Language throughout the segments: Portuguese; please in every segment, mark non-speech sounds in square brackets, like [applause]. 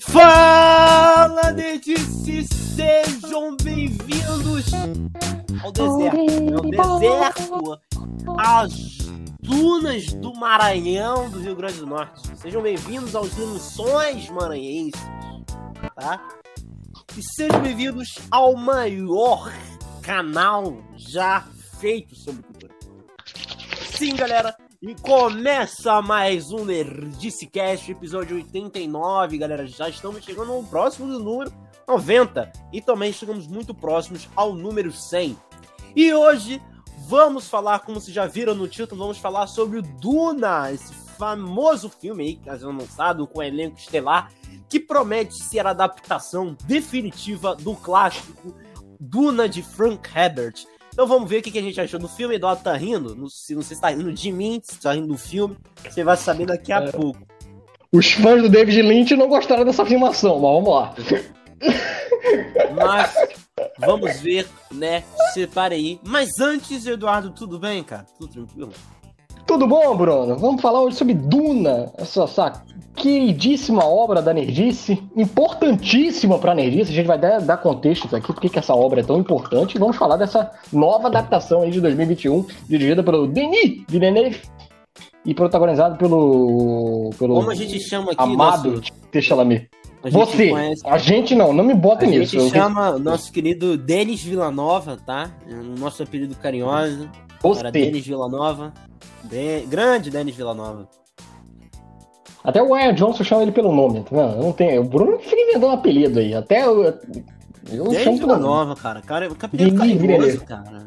Fala, Netice! Sejam bem-vindos ao deserto. Ao deserto, às dunas do Maranhão, do Rio Grande do Norte. Sejam bem-vindos aos Lençóis Maranhenses, tá? E sejam bem-vindos ao maior canal já feito sobre cultura. Sim, galera, e começa mais um Nerdice Cast, episódio 89, galera. Já estamos chegando ao próximo do número 90 e também chegamos muito próximos ao número 100. E hoje vamos falar, como vocês já viram no título, vamos falar sobre o Duna, esse famoso filme aí que está sendo lançado com elenco estelar que promete ser a adaptação definitiva do clássico Duna de Frank Herbert. Então vamos ver o que a gente achou do filme. Eduardo tá rindo. Não, se você está rindo de mim, se está rindo do filme, você vai saber daqui a é. pouco. Os fãs do David Lynch não gostaram dessa afirmação, mas vamos lá. Mas vamos ver, né? Separe aí. Mas antes, Eduardo, tudo bem, cara? Tudo tranquilo? Tudo bom, Bruno? Vamos falar hoje sobre Duna, essa, essa queridíssima obra da Nerdice, importantíssima para a Nerdice. A gente vai dar, dar contextos aqui, porque que essa obra é tão importante. Vamos falar dessa nova adaptação aí de 2021, dirigida pelo Denis Villeneuve e protagonizado pelo. pelo Como a gente chama aqui? Amado nosso... Chalamet. A Você, conhece... a gente não, não me bota a nisso. A gente chama o nosso querido Denis Villanova, tá? O nosso apelido carinhoso. Você. Para Denis Villanova. De... Grande Denis Villanova. Até o Ryan Johnson chama ele pelo nome, tá vendo? Não tem... O Bruno fica inventando apelido aí. Até eu, eu Denis chamo Villanova, nova, cara. cara. O apelido carinhoso, cara.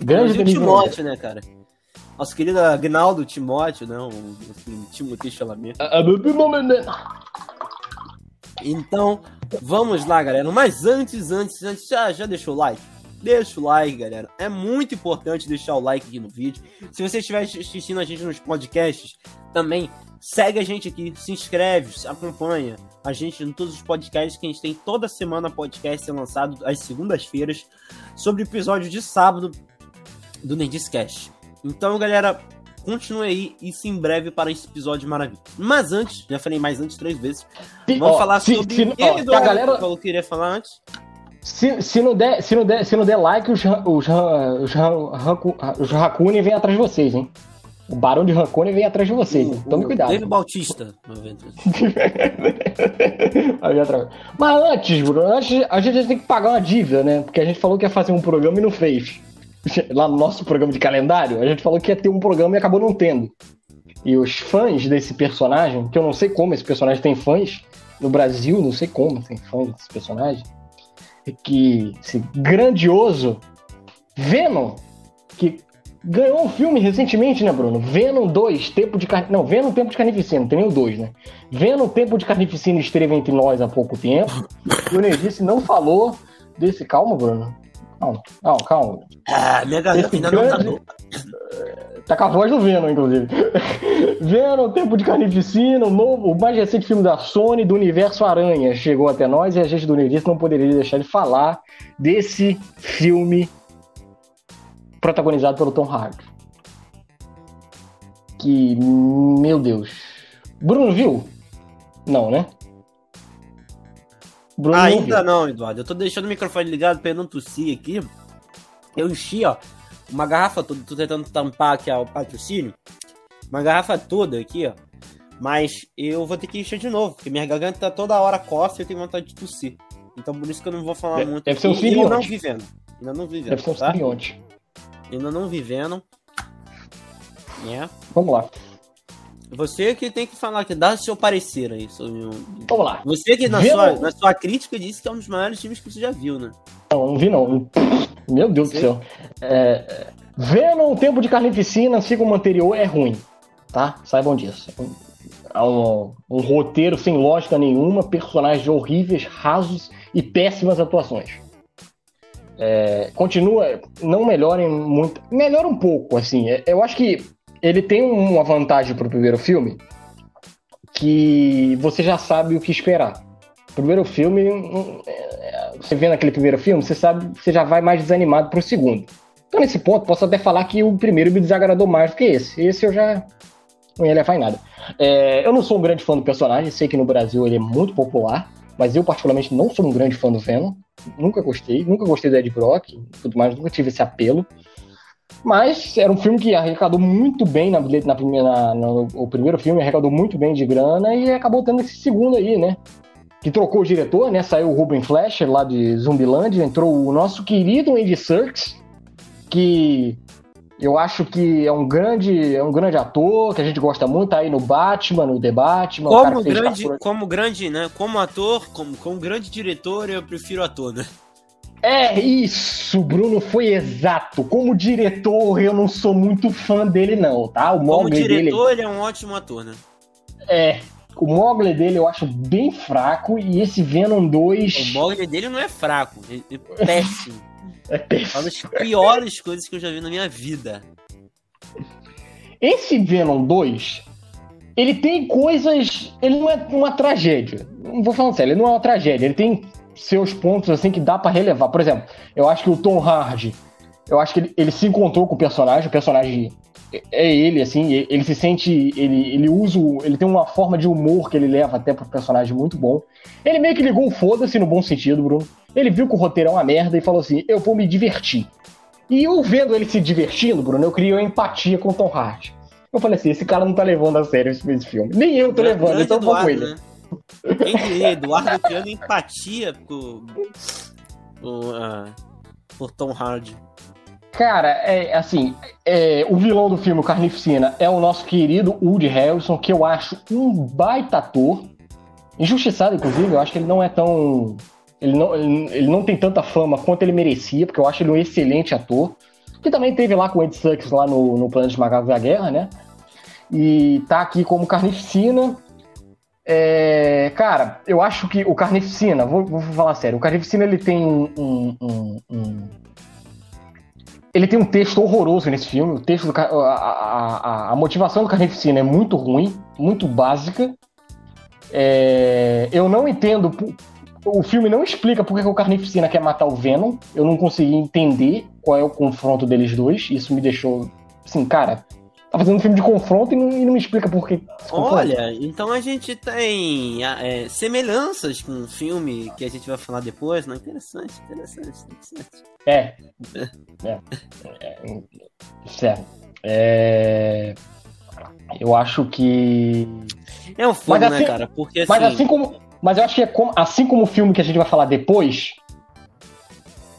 Grande Timóteo, né, cara? Nosso querido Agnaldo Timóteo, né? O, o Timothy Chalamet. Ah, ah, então, vamos lá, galera. Mas antes, antes, antes, já, já deixou o like? Deixa o like, galera. É muito importante deixar o like aqui no vídeo. Se você estiver assistindo a gente nos podcasts, também segue a gente aqui, se inscreve, acompanha a gente em todos os podcasts que a gente tem toda semana podcast ser lançado às segundas-feiras sobre o episódio de sábado do Nerdiscast. Então, galera, continue aí e se em breve para esse episódio maravilhoso. Mas antes, já falei mais antes três vezes, vamos ó, falar sobre se, ó, a galera falou que queria falar antes. Se, se, não der, se, não der, se não der like, os, os, os, os vêm atrás de vocês, hein? O Barão de Rancone vem atrás de vocês. Uh, Tome cuidado. Teve Bautista. [laughs] Mas antes, Bruno, antes a gente tem que pagar uma dívida, né? Porque a gente falou que ia fazer um programa e não fez. [laughs] Lá no nosso programa de calendário, a gente falou que ia ter um programa e acabou não tendo. E os fãs desse personagem, que eu não sei como esse personagem tem fãs, no Brasil, não sei como tem fãs desse personagem que esse grandioso Venom, que ganhou um filme recentemente, né, Bruno? Venom 2, Tempo de Carnificina. Não, Venom Tempo de Carnificina, não tem nem o 2, né? Venom Tempo de Carnificina esteve entre nós há pouco tempo. e o Nerdice não falou desse. Calma, Bruno. Calma, calma, calma. Ah, minha garganta ainda grande... não tá Tá com a voz do Venom, inclusive. [laughs] Venom, Tempo de Carnificina, o novo, o mais recente filme da Sony do universo Aranha chegou até nós e a gente do Universo não poderia deixar de falar desse filme protagonizado pelo Tom Hardy. Que, meu Deus. Bruno viu? Não, né? Bruno Ainda não, não, Eduardo. Eu tô deixando o microfone ligado pra eu não tossir aqui. Eu enchi, ó uma garrafa toda, tô tentando tampar aqui ó, o patrocínio, uma garrafa toda aqui, ó. Mas eu vou ter que encher de novo, porque minha garganta tá toda hora coça e eu tenho vontade de tossir. Então por isso que eu não vou falar deve, muito. Deve ser um simbionte. Ainda não vivendo. Ainda não vivendo. Deve ser um tá? simbionte. Ainda não vivendo. É. Vamos lá. Você que tem que falar, que dá seu parecer aí sobre Vamos lá. Você que na sua, na sua crítica disse que é um dos maiores times que você já viu, né? Não, não vi não. Meu Deus Sim. do céu. É, Venom, Tempo de Carnificina, assim como o anterior, é ruim. Tá? Saibam disso. É um, um roteiro sem lógica nenhuma, personagens horríveis, rasos e péssimas atuações. É, continua, não melhorem muito. Melhora um pouco, assim. É, eu acho que ele tem uma vantagem pro primeiro filme que você já sabe o que esperar. O primeiro filme, hum, é, você vê naquele primeiro filme, você sabe, você já vai mais desanimado pro segundo. Então, nesse ponto, posso até falar que o primeiro me desagradou mais do que esse. Esse eu já não ia levar em nada. É, eu não sou um grande fã do personagem, sei que no Brasil ele é muito popular, mas eu particularmente não sou um grande fã do Venom. Nunca gostei, nunca gostei do Ed Brock, tudo mais, nunca tive esse apelo. Mas era um filme que arrecadou muito bem na, na primeira, no, o primeiro filme arrecadou muito bem de grana e acabou tendo esse segundo aí, né? Que trocou o diretor, né? Saiu o Ruben Fleischer lá de Zumbiland, entrou o nosso querido Andy Serkis, que eu acho que é um grande, é um grande ator, que a gente gosta muito, tá aí no Batman, no The Batman. Como grande, como grande, né? Como ator, como, como grande diretor, eu prefiro ator, né? É isso, Bruno, foi exato. Como diretor, eu não sou muito fã dele, não, tá? O Como diretor, dele... ele é um ótimo ator, né? É, o Mogli dele eu acho bem fraco e esse Venom 2. O Mogli dele não é fraco, é, é péssimo. [laughs] é péssimo. Uma das piores coisas que eu já vi na minha vida. Esse Venom 2, ele tem coisas. Ele não é uma tragédia. Não vou falar sério, ele não é uma tragédia. Ele tem seus pontos assim que dá para relevar. Por exemplo, eu acho que o Tom Hardy, eu acho que ele, ele se encontrou com o personagem, o personagem é ele, assim, ele se sente, ele, ele usa, ele tem uma forma de humor que ele leva até pro personagem muito bom. Ele meio que ligou o foda-se no bom sentido, Bruno. Ele viu que o roteiro é uma merda e falou assim, eu vou me divertir. E eu vendo ele se divertindo, Bruno, eu criei uma empatia com o Tom Hardy. Eu falei assim, esse cara não tá levando a sério esse, filme. Nem eu tô levando, então vou com ele. Né? Quem diria, Eduardo criando empatia por, por, uh, por Tom Hardy. Cara, é assim, é, o vilão do filme, o Carnificina, é o nosso querido Woody Harrelson, que eu acho um baita ator. Injustiçado, inclusive, eu acho que ele não é tão. Ele não, ele, ele não tem tanta fama quanto ele merecia, porque eu acho ele um excelente ator. Que também teve lá com o Ed Sucks lá no, no de Macacos da Guerra, né? E tá aqui como Carnificina. É, cara, eu acho que o Carnificina, vou, vou falar sério, o Carnificina ele tem um, um, um, ele tem um texto horroroso nesse filme. O texto do, a, a, a, motivação do Carnificina é muito ruim, muito básica. É, eu não entendo. O filme não explica por que o Carnificina quer matar o Venom. Eu não consegui entender qual é o confronto deles dois. Isso me deixou. Assim, cara, tá fazendo um filme de confronto e não, e não me explica por que. Olha, então a gente tem é, semelhanças com um filme que a gente vai falar depois, não? Interessante, interessante, interessante. [laughs] É. É. é. Certo. É... Eu acho que. É um filme, né, assim, né, cara? Porque assim... Mas assim como. Mas eu acho que é como, assim como o filme que a gente vai falar depois.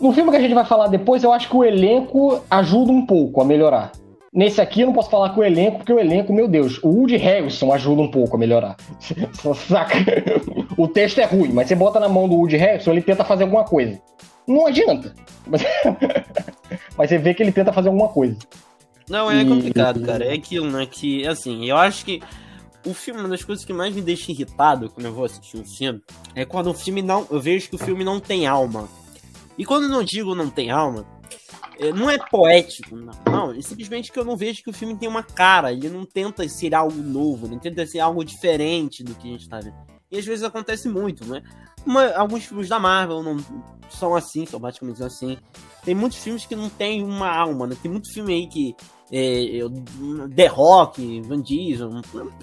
No filme que a gente vai falar depois, eu acho que o elenco ajuda um pouco a melhorar. Nesse aqui eu não posso falar com o elenco, porque o elenco, meu Deus, o Woody Harrison ajuda um pouco a melhorar. [laughs] Saca? O texto é ruim, mas você bota na mão do Woody Harrison, ele tenta fazer alguma coisa. Não adianta. Mas, [laughs] mas você vê que ele tenta fazer alguma coisa. Não, é e... complicado, cara. É aquilo, né? Que, assim, eu acho que o filme, uma das coisas que mais me deixa irritado quando eu vou assistir um filme é quando o filme não. Eu vejo que o filme não tem alma. E quando eu não digo não tem alma, não é poético, não. não. É simplesmente que eu não vejo que o filme tem uma cara. Ele não tenta ser algo novo, não tenta ser algo diferente do que a gente tá vendo. E às vezes acontece muito, né? Uma, alguns filmes da Marvel não são assim, são basicamente assim. Tem muitos filmes que não tem uma alma, né? Tem muito filme aí que. É, The Rock, Van Diesel,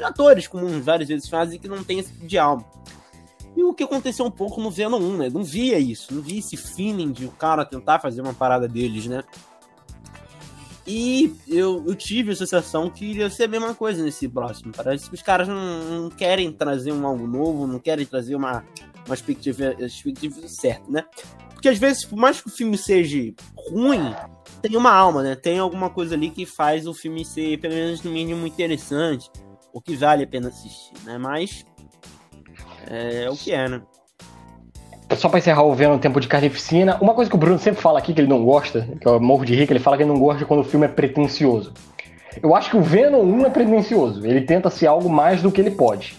atores comuns várias vezes fazem que não tem esse tipo de alma. E o que aconteceu um pouco no Venom 1, né? Não via isso, não via esse feeling de o cara tentar fazer uma parada deles, né? E eu, eu tive a sensação que iria ser a mesma coisa nesse próximo. Parece que os caras não, não querem trazer um algo novo, não querem trazer uma, uma perspectiva, perspectiva certa, né? Porque às vezes, por mais que o filme seja ruim, tem uma alma, né? Tem alguma coisa ali que faz o filme ser, pelo menos no mínimo, interessante, ou que vale a pena assistir, né? Mas é o que é, né? Só pra encerrar o Venom Tempo de Carnificina, uma coisa que o Bruno sempre fala aqui que ele não gosta, que eu morro de que ele fala que ele não gosta quando o filme é pretencioso. Eu acho que o Venom 1 é pretencioso, ele tenta ser algo mais do que ele pode.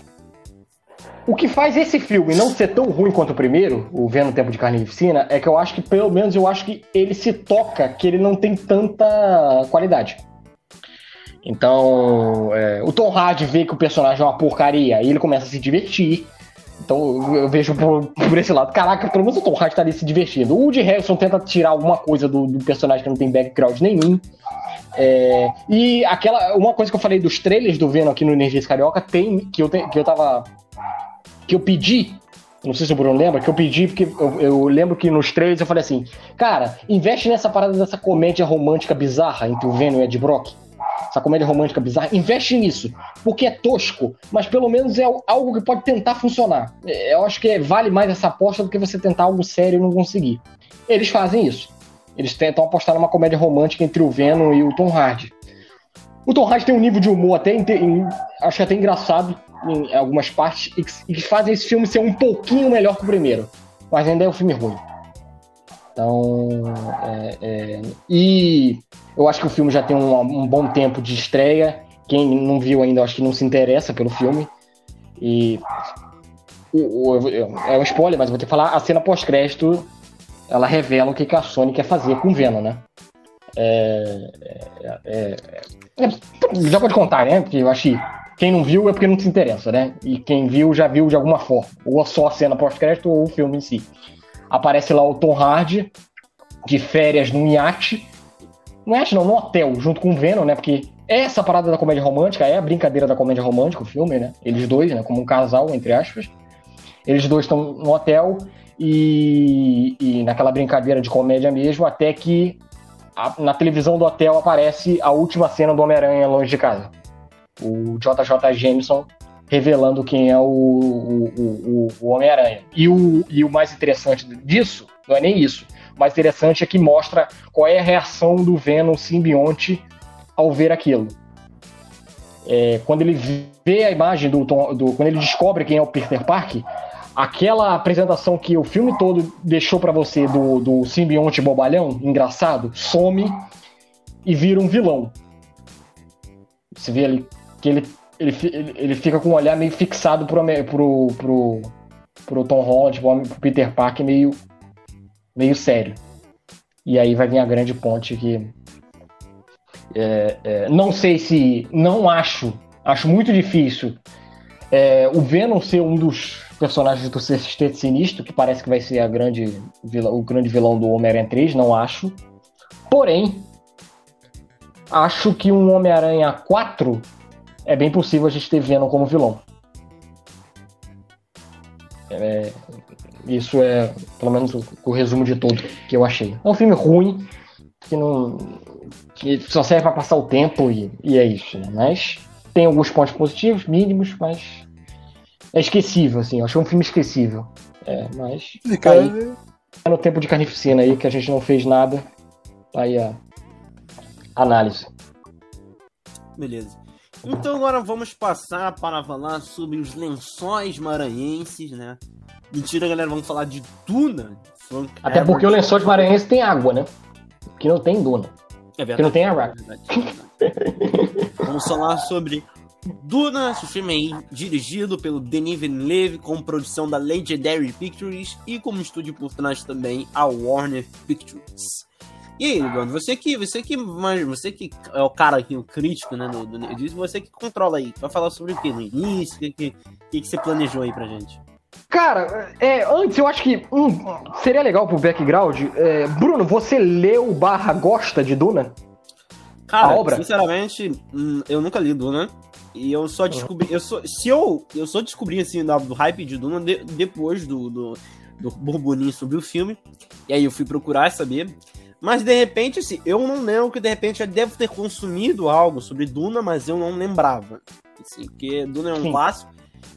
O que faz esse filme não ser tão ruim quanto o primeiro, o Venom Tempo de Carnificina, é que eu acho que, pelo menos, eu acho que ele se toca que ele não tem tanta qualidade. Então, é, o Tom Hardy vê que o personagem é uma porcaria e ele começa a se divertir. Então eu vejo por, por, esse lado. Caraca, pelo menos o Tom Hardy tá ali se divertindo. O Woody Harrison tenta tirar alguma coisa do, do, personagem que não tem background nenhum. É, e aquela. Uma coisa que eu falei dos trailers do Venom aqui no Energia Carioca tem. Que eu, te, que eu tava. Que eu pedi. Não sei se o Bruno lembra, que eu pedi, porque eu, eu lembro que nos trailers eu falei assim: Cara, investe nessa parada dessa comédia romântica bizarra entre o Venom e Ed Brock. Essa comédia romântica bizarra, investe nisso. Porque é tosco, mas pelo menos é algo que pode tentar funcionar. É, eu acho que vale mais essa aposta do que você tentar algo sério e não conseguir. Eles fazem isso. Eles tentam apostar numa comédia romântica entre o Venom e o Tom Hardy. O Tom Hardy tem um nível de humor até, em, acho até engraçado em algumas partes e que, fazem esse filme ser um pouquinho melhor que o primeiro. Mas ainda é um filme ruim. Então, é, é, e eu acho que o filme já tem um, um, bom tempo de estreia. Quem não viu ainda, acho que não se interessa pelo filme. E o, o, é um spoiler, mas vou ter que falar. A cena pós-crédito ela revela o que, a Sony quer fazer com Venom, né? É, é, é, é, já pode contar, né? Porque eu acho que quem não viu é porque não se interessa, né? E quem viu já viu de alguma forma. Ou só a cena pós-crédito ou o filme em si. Aparece lá o Tom Hardy, de férias num iate. Não é não, no hotel, junto com o Venom, né? Porque é essa parada da comédia romântica, é a brincadeira da comédia romântica, o filme, né? Eles dois, né? Como um casal, entre aspas. Eles dois estão no hotel e, e naquela brincadeira de comédia mesmo, até que a, na televisão do hotel aparece a última cena do Homem-Aranha longe de casa. O JJ Jameson revelando quem é o, o, o, o Homem-Aranha. E o, e o mais interessante disso, não é nem isso, o mais interessante é que mostra qual é a reação do Venom simbionte ao ver aquilo. É, quando ele vê a imagem do, do, Quando ele descobre quem é o Peter Parker, aquela apresentação que o filme todo deixou para você do, do simbionte bobalhão, engraçado, some e vira um vilão. Você vê ali que ele, ele, ele fica com um olhar meio fixado pro, pro, pro, pro Tom Holland, pro Peter Parker, meio, meio sério. E aí vai vir a grande ponte que. É, é, não sei se. Não acho. Acho muito difícil é, o Venom ser um dos personagens do Sexteto Sinistro, que parece que vai ser a grande o grande vilão do Homem-Aranha 3, não acho. Porém, acho que um Homem-Aranha 4 é bem possível a gente ter Venom como vilão. É, isso é, pelo menos, o, o, resumo de tudo que eu achei. É um filme ruim, que não. que só serve para passar o tempo e, e é isso, né? Mas tem alguns pontos positivos, mínimos, mas é esquecível, assim. Eu achei um filme esquecível. É, mas. Fica aí. É no tempo de carnificina aí, que a gente não fez nada. Tá aí a análise. Beleza. Então agora vamos passar para falar sobre os lençóis maranhenses, né? Mentira, galera, vamos falar de Duna. Frank Até porque o lençol de maranhense tem água, né? Que não tem Duna. É verdade. Que não tem água. É verdade, é [laughs] vamos falar sobre Duna, esse filme aí, dirigido pelo Denis Villeneuve, com produção da Legendary Pictures e como estúdio por trás também a Warner Pictures. E aí, Eduardo, você que, você que, você que é o cara aqui, o crítico, né, do, do você que controla aí, vai falar sobre o que no início, o que, que, que, que você planejou aí pra gente? Cara, é, antes eu acho que hum, seria legal pro background. É, Bruno, você leu barra gosta de Duna? Cara, a obra? sinceramente, hum, eu nunca li Duna. E eu só descobri. Eu só, se eu. Eu só descobri assim do hype de Duna de, depois do, do, do burburinho sobre o filme. E aí eu fui procurar saber. Mas de repente, assim, eu não lembro que de repente eu devo ter consumido algo sobre Duna, mas eu não lembrava. Assim, porque Duna é um Sim. clássico.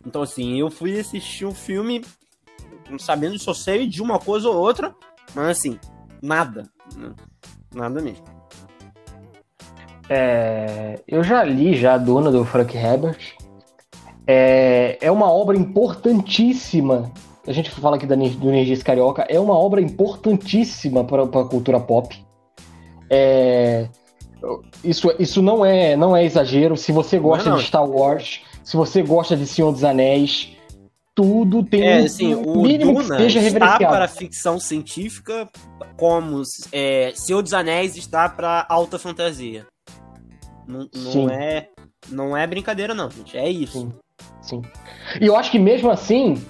Então, assim, eu fui assistir o um filme sabendo só sei de uma coisa ou outra, mas assim, nada. Né? Nada mesmo. É, eu já li já a Duna do Frank Herbert. É, é uma obra importantíssima. A gente fala aqui da, do Energias Carioca. É uma obra importantíssima para a cultura pop. É, isso, isso não é não é exagero. Se você gosta não, não. de Star Wars, se você gosta de Senhor dos Anéis, tudo tem é, assim, um mínimo Duna que esteja está para ficção científica, como é, Senhor dos Anéis está para alta fantasia. Não, não é não é brincadeira não, gente. É isso. Sim. Sim. E eu acho que mesmo assim,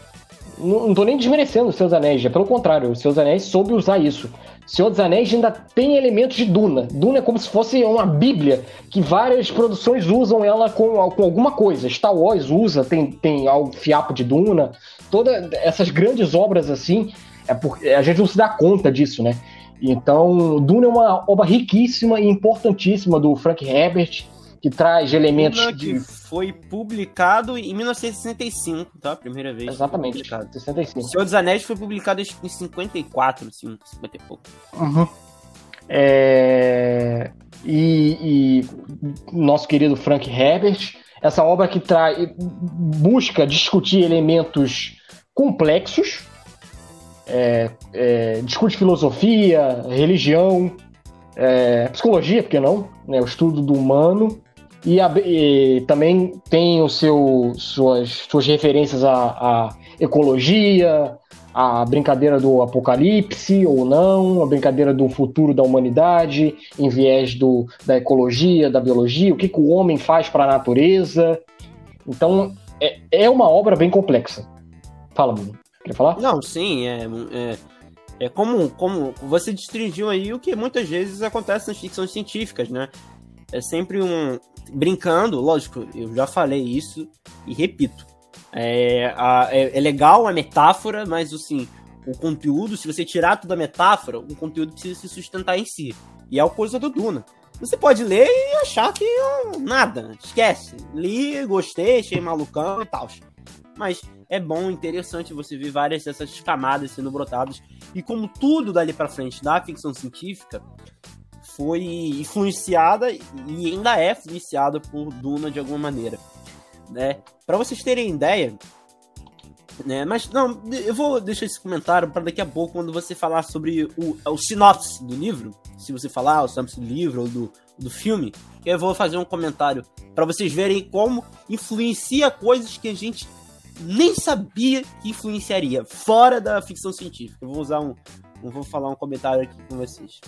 Não, não tô nem desmerecendo os Seus Anéis, já pelo contrário, os Seus Anéis soube usar isso. Senhor dos Anéis ainda tem elementos de Duna. Duna é como se fosse uma bíblia que várias produções usam ela com, com alguma coisa. Star Wars usa, tem, tem algo fiapo de Duna. Todas essas grandes obras assim, é porque a gente não se dá conta disso, né? Então, Duna é uma obra riquíssima e importantíssima do Frank Herbert que traz elementos Duna de... que foi publicado em 1965, tá? Primeira vez. Exatamente, publicado. 65. Senhor dos Anéis foi publicado em 54, assim, 50 e pouco. Uhum. É... E, e, nosso querido Frank Herbert, essa obra que traz, busca discutir elementos complexos, é, é, discute filosofia, religião, é, psicologia, por que não? Né, o estudo do humano e, a, e também tem o seu, suas, suas referências à, à, ecologia, a brincadeira do apocalipse ou não, a brincadeira do futuro da humanidade, em viés do, da ecologia, da biologia, o que, que o homem faz para a natureza. Então, é, é uma obra bem complexa. Fala, Bruno. Quer falar? Não, sim, é, é, é como, como você restringiu aí o que muitas vezes acontece nas ficções científicas, né? É sempre um, brincando, lógico, eu já falei isso e repito. É, a, é, é, legal a metáfora, mas assim, o conteúdo, se você tirar toda a metáfora, o conteúdo precisa se sustentar em si. E é a coisa do Duna. Você pode ler e achar que nada, esquece. Li, gostei, achei malucão e tal. Mas é bom, interessante você ver várias dessas camadas sendo brotadas. E como tudo dali para frente da ficção científica, foi influenciada e ainda é influenciada por Duna de alguma maneira, né? Para vocês terem ideia, né? Mas não, eu vou deixar esse comentário para daqui a pouco quando você falar sobre o, o sinopse do livro, se você falar o sinopse do livro ou do, do filme, eu vou fazer um comentário para vocês verem como influencia coisas que a gente nem sabia que influenciaria fora da ficção científica. Eu vou usar um, vou falar um comentário aqui com vocês.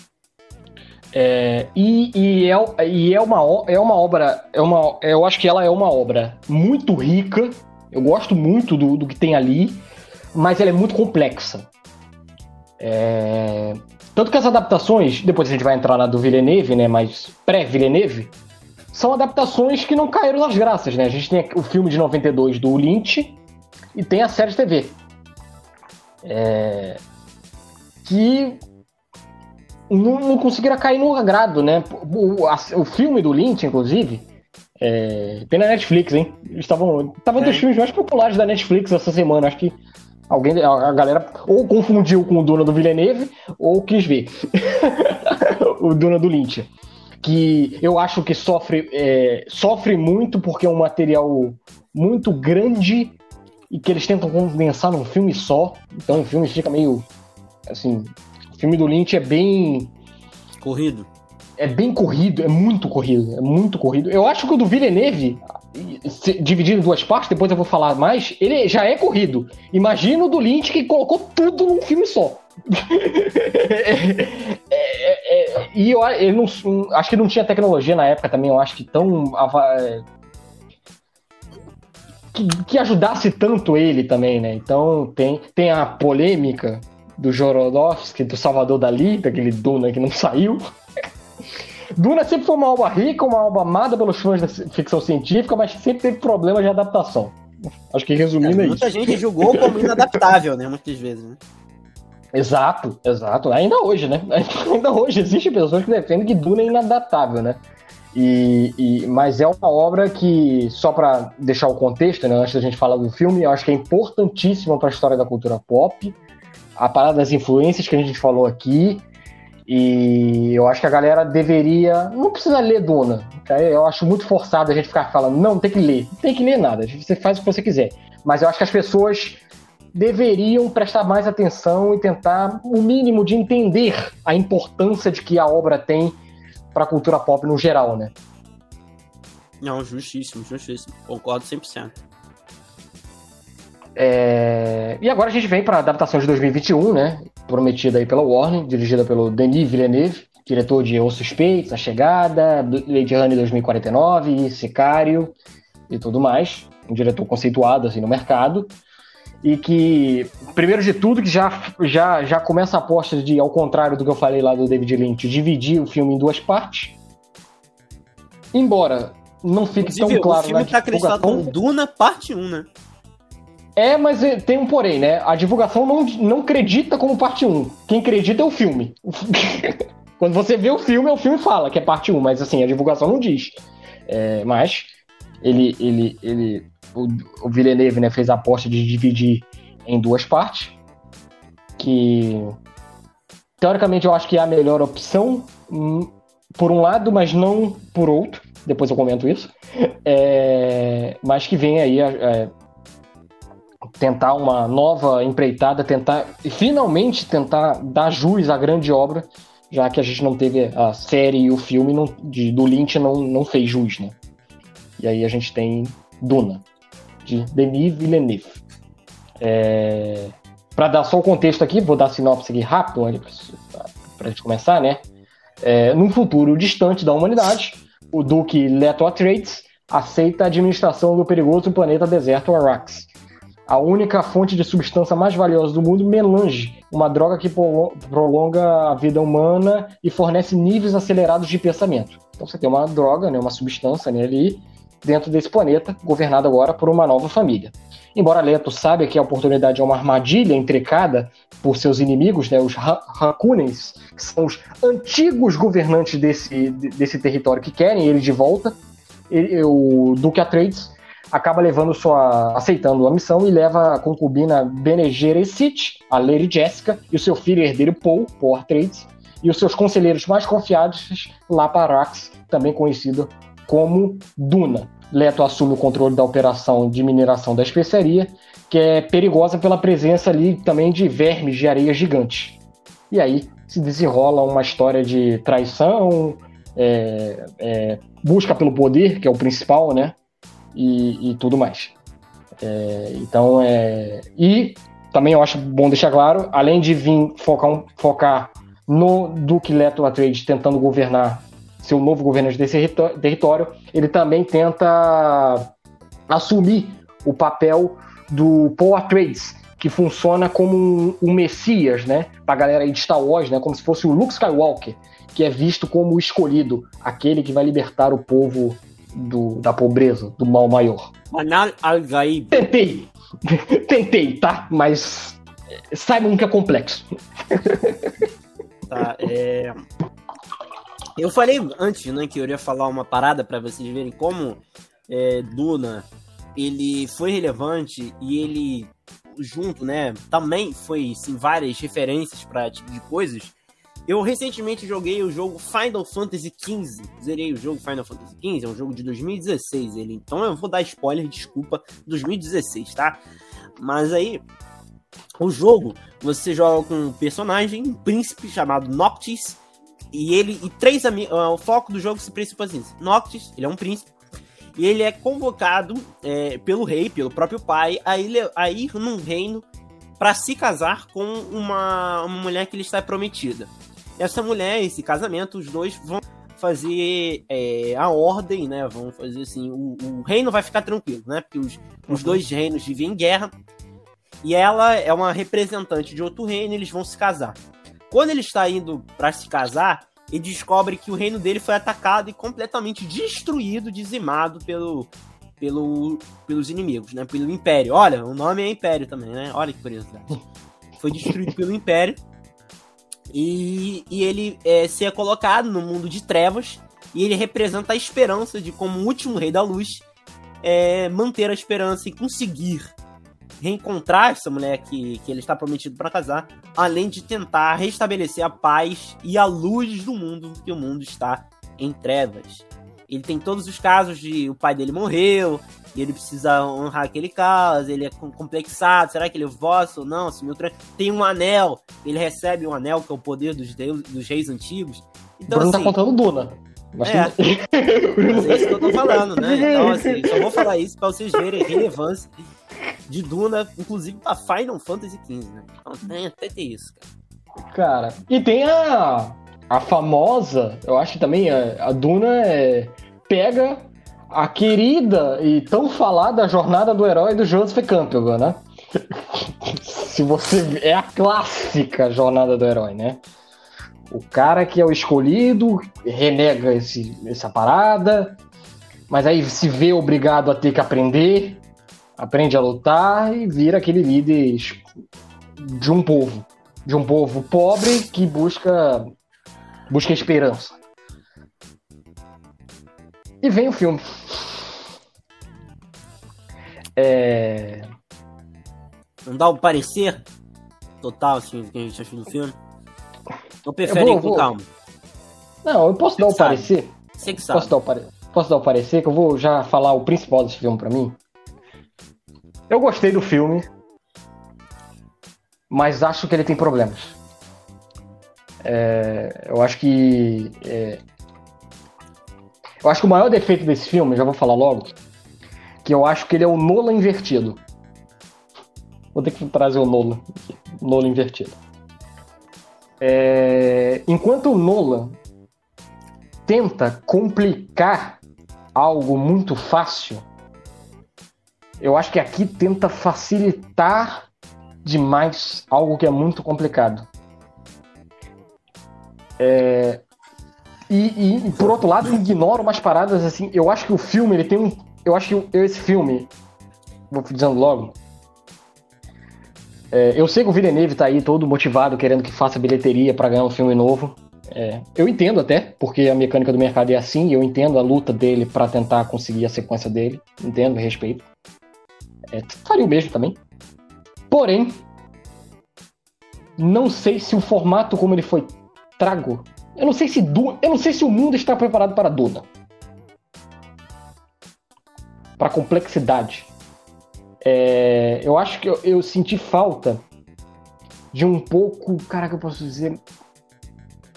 É, e, e, é, e é, uma, é uma obra, é uma, eu acho que ela é uma obra muito rica, eu gosto muito do, do que tem ali, mas ela é muito complexa. É, tanto que as adaptações, depois a gente vai entrar na do Villeneuve, né, mas pré-Villeneuve, são adaptações que não caíram nas graças, né? A gente tem o filme de 92 do Lynch e tem a série de TV. É, que não, não conseguiram cair no agrado, né? O, a, o filme do Lynch, inclusive, é, tem na Netflix, hein? Estavam tava um dos filmes mais populares da Netflix essa semana. Acho que alguém, a, a galera ou confundiu com o Duna do Villeneuve ou quis ver [laughs] o Duna do Lynch. Que eu acho que sofre, é, sofre muito porque é um material muito grande e que eles tentam condensar num filme só. Então o filme fica meio assim, filme do Lynch é bem. Corrido. É bem corrido, é muito corrido, é muito corrido. Eu acho que o do Villeneuve, dividido em duas partes, depois eu vou falar mais, ele já é corrido. Imagina o do Lynch que colocou tudo num filme só. [laughs] é, é, é, e eu ele não, acho que não tinha tecnologia na época também, eu acho que tão. Que, que ajudasse tanto ele também, né? Então tem, tem a polêmica do Jorodowski, do Salvador Dali, daquele Duna que não [laughs] saiu. Duna sempre foi uma obra rica, uma obra amada pelos fãs da ficção científica, mas sempre teve problemas de adaptação. Acho que resumindo é, é muita isso. Muita gente julgou como inadaptável, né? Muitas vezes, né? Exato, exato. Ainda hoje, né? [laughs] Ainda hoje existem pessoas que defendem que Duna é inadaptável, né? E, e, mas é uma obra que, só para deixar o contexto, né, antes da gente falar do filme, eu acho que é importantíssima para a história da cultura pop a parada das influências que a gente falou aqui. E eu acho que a galera deveria. Não precisa ler Duna. Eu acho muito forçado a gente ficar falando, não, tem que ler. Não tem que ler nada. Você faz o que você quiser. Mas eu acho que as pessoas deveriam prestar mais atenção e tentar o mínimo de entender a importância de que a obra tem para a cultura pop no geral, né? Não, justíssimo, justíssimo. Concordo 100%. É... E agora a gente vem para a adaptação de 2021, né? Prometida aí pela Warner, dirigida pelo Denis Villeneuve, diretor de Os Suspeitos, A Chegada, Lady Runner 2049, Sicário e tudo mais. Um diretor conceituado assim no mercado. E que, primeiro de tudo, que já, já, já começa a aposta de, ao contrário do que eu falei lá do David Lynch, dividir o filme em duas partes. Embora não fique Inclusive, tão claro O filme na tá acreditado como. Duna Parte 1, né? É, mas é, tem um porém, né? A divulgação não, não acredita como parte 1. Quem acredita é o filme. [laughs] Quando você vê o filme, o filme fala que é parte 1, mas assim, a divulgação não diz. É, mas ele, ele, ele, o, o Villeneuve né, fez a aposta de dividir em duas partes, que teoricamente eu acho que é a melhor opção, hum, por um lado, mas não por outro. Depois eu comento isso. É, mas que vem aí é, tentar uma nova empreitada, tentar e finalmente tentar dar jus à grande obra, já que a gente não teve a série e o filme não, de, do Lynch não, não fez jus, né? E aí a gente tem Duna, de Denis Villeneuve. É, para dar só o contexto aqui, vou dar a sinopse aqui rápido para a gente começar, né? É, num futuro distante da humanidade, o Duque Leto Atreides aceita a administração do perigoso planeta deserto Arrax. A única fonte de substância mais valiosa do mundo, melange, uma droga que prolo- prolonga a vida humana e fornece níveis acelerados de pensamento. Então você tem uma droga, né, uma substância né, ali dentro desse planeta, governado agora por uma nova família. Embora Leto saiba que a oportunidade é uma armadilha entrecada por seus inimigos, né, os Harkonnens, que são os antigos governantes desse, de- desse território que querem ele de volta, ele- o Duque Atreides acaba levando sua, aceitando a missão e leva a concubina Bene Gesserit, a Lady Jessica, e o seu filho herdeiro Paul, Paul Atreides, e os seus conselheiros mais confiados lá para Arax, também conhecido como Duna. Leto assume o controle da operação de mineração da especiaria, que é perigosa pela presença ali também de vermes de areia gigantes. E aí se desenrola uma história de traição, é, é, busca pelo poder, que é o principal, né? E, e tudo mais. É, então, é. E também eu acho bom deixar claro, além de vir focar, focar no Duque Leto Atreides tentando governar, ser o novo governante desse território, ele também tenta assumir o papel do Paul Atreides, que funciona como um, um messias, né? Pra galera aí de Star Wars, né? Como se fosse o Luke Skywalker, que é visto como o escolhido, aquele que vai libertar o povo do- da pobreza, do mal maior. Manal Al-Gaib. Tentei, [laughs] tentei, tá? Mas é, saibam que é complexo. Tá, é... Eu falei antes, né, que eu iria falar uma parada pra vocês verem como é, Duna ele foi relevante e ele junto, né, também foi sim várias referências pra tipo de coisas. Eu recentemente joguei o jogo Final Fantasy XV. Zerei o jogo Final Fantasy XV, é um jogo de 2016 ele. Então eu vou dar spoiler, desculpa, 2016, tá? Mas aí o jogo, você joga com um personagem, um príncipe chamado Noctis, e ele e três amigos. O foco do jogo se preocupa assim: Noctis, ele é um príncipe, e ele é convocado é, pelo rei, pelo próprio pai, a ir, a ir num reino para se casar com uma, uma mulher que ele está prometida. Essa mulher, esse casamento, os dois vão fazer é, a ordem, né? Vão fazer assim: o, o reino vai ficar tranquilo, né? Porque os, os dois reinos vivem em guerra. E ela é uma representante de outro reino, e eles vão se casar. Quando ele está indo para se casar, ele descobre que o reino dele foi atacado e completamente destruído, dizimado pelo, pelo, pelos inimigos, né? Pelo Império. Olha, o nome é Império também, né? Olha que curiosidade. [laughs] Foi destruído pelo Império. E, e ele é, ser colocado no mundo de trevas. E ele representa a esperança de, como o último rei da luz, é, manter a esperança e conseguir reencontrar essa mulher que, que ele está prometido para casar, além de tentar restabelecer a paz e a luz do mundo, que o mundo está em trevas. Ele tem todos os casos de o pai dele morreu, e ele precisa honrar aquele caso, ele é com- complexado, será que ele vossa ou não? Assumiu Tem um anel, ele recebe um anel que é o poder dos, deus, dos reis antigos. Então, Bruno assim, tá contando Duna. É. mas é isso que eu tô falando, né? Então, assim, só vou [laughs] falar isso pra vocês verem a relevância de Duna, inclusive pra Final Fantasy XV, né? Então, tem até ter isso, cara. Cara, e tem a, a famosa, eu acho que também a, a Duna é, pega a querida e tão falada jornada do herói do Joseph Campbell, né? [laughs] Se você. É a clássica jornada do herói, né? O cara que é o escolhido renega esse, essa parada, mas aí se vê obrigado a ter que aprender, aprende a lutar e vira aquele líder de um povo. De um povo pobre que busca, busca esperança. E vem o filme. É... Não dá um parecer total, assim, do que a gente achou do filme? Ou preferem com calma? Não, eu posso Você dar o parecer? Você que sabe. Posso dar o, pare... posso dar o parecer, que eu vou já falar o principal desse filme pra mim? Eu gostei do filme, mas acho que ele tem problemas. É... eu acho que... É... eu acho que o maior defeito desse filme, já vou falar logo, que eu acho que ele é o Nolan invertido. Vou ter que trazer o Nolan. Nolan invertido. É, enquanto o Nolan tenta complicar algo muito fácil, eu acho que aqui tenta facilitar demais algo que é muito complicado. É, e, e, por outro lado, ignora umas paradas assim. Eu acho que o filme ele tem um. Eu acho que esse filme, vou dizendo logo, é, eu sei que o Villeneuve tá aí todo motivado, querendo que faça bilheteria para ganhar um filme novo. É, eu entendo até, porque a mecânica do mercado é assim, e eu entendo a luta dele para tentar conseguir a sequência dele. Entendo, respeito. É, faria o mesmo também. Porém, não sei se o formato como ele foi trago. Eu não sei se du, eu não sei se o mundo está preparado para Duna. Para complexidade. É, eu acho que eu, eu, senti falta de um pouco. Cara, que eu posso dizer?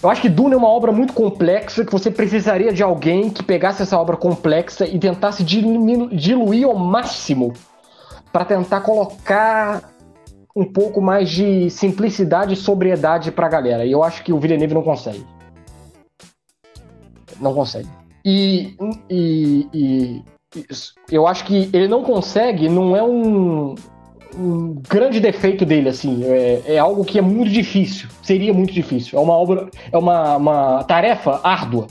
Eu acho que Duna é uma obra muito complexa que você precisaria de alguém que pegasse essa obra complexa e tentasse diluir ao máximo para tentar colocar um pouco mais de simplicidade e sobriedade para a galera. E eu acho que o Villeneuve não consegue. Não consegue. E, e, e eu acho que ele não consegue, não é um, um grande defeito dele, assim. É, é, algo que é muito difícil. Seria muito difícil. É uma obra, é uma, uma tarefa árdua.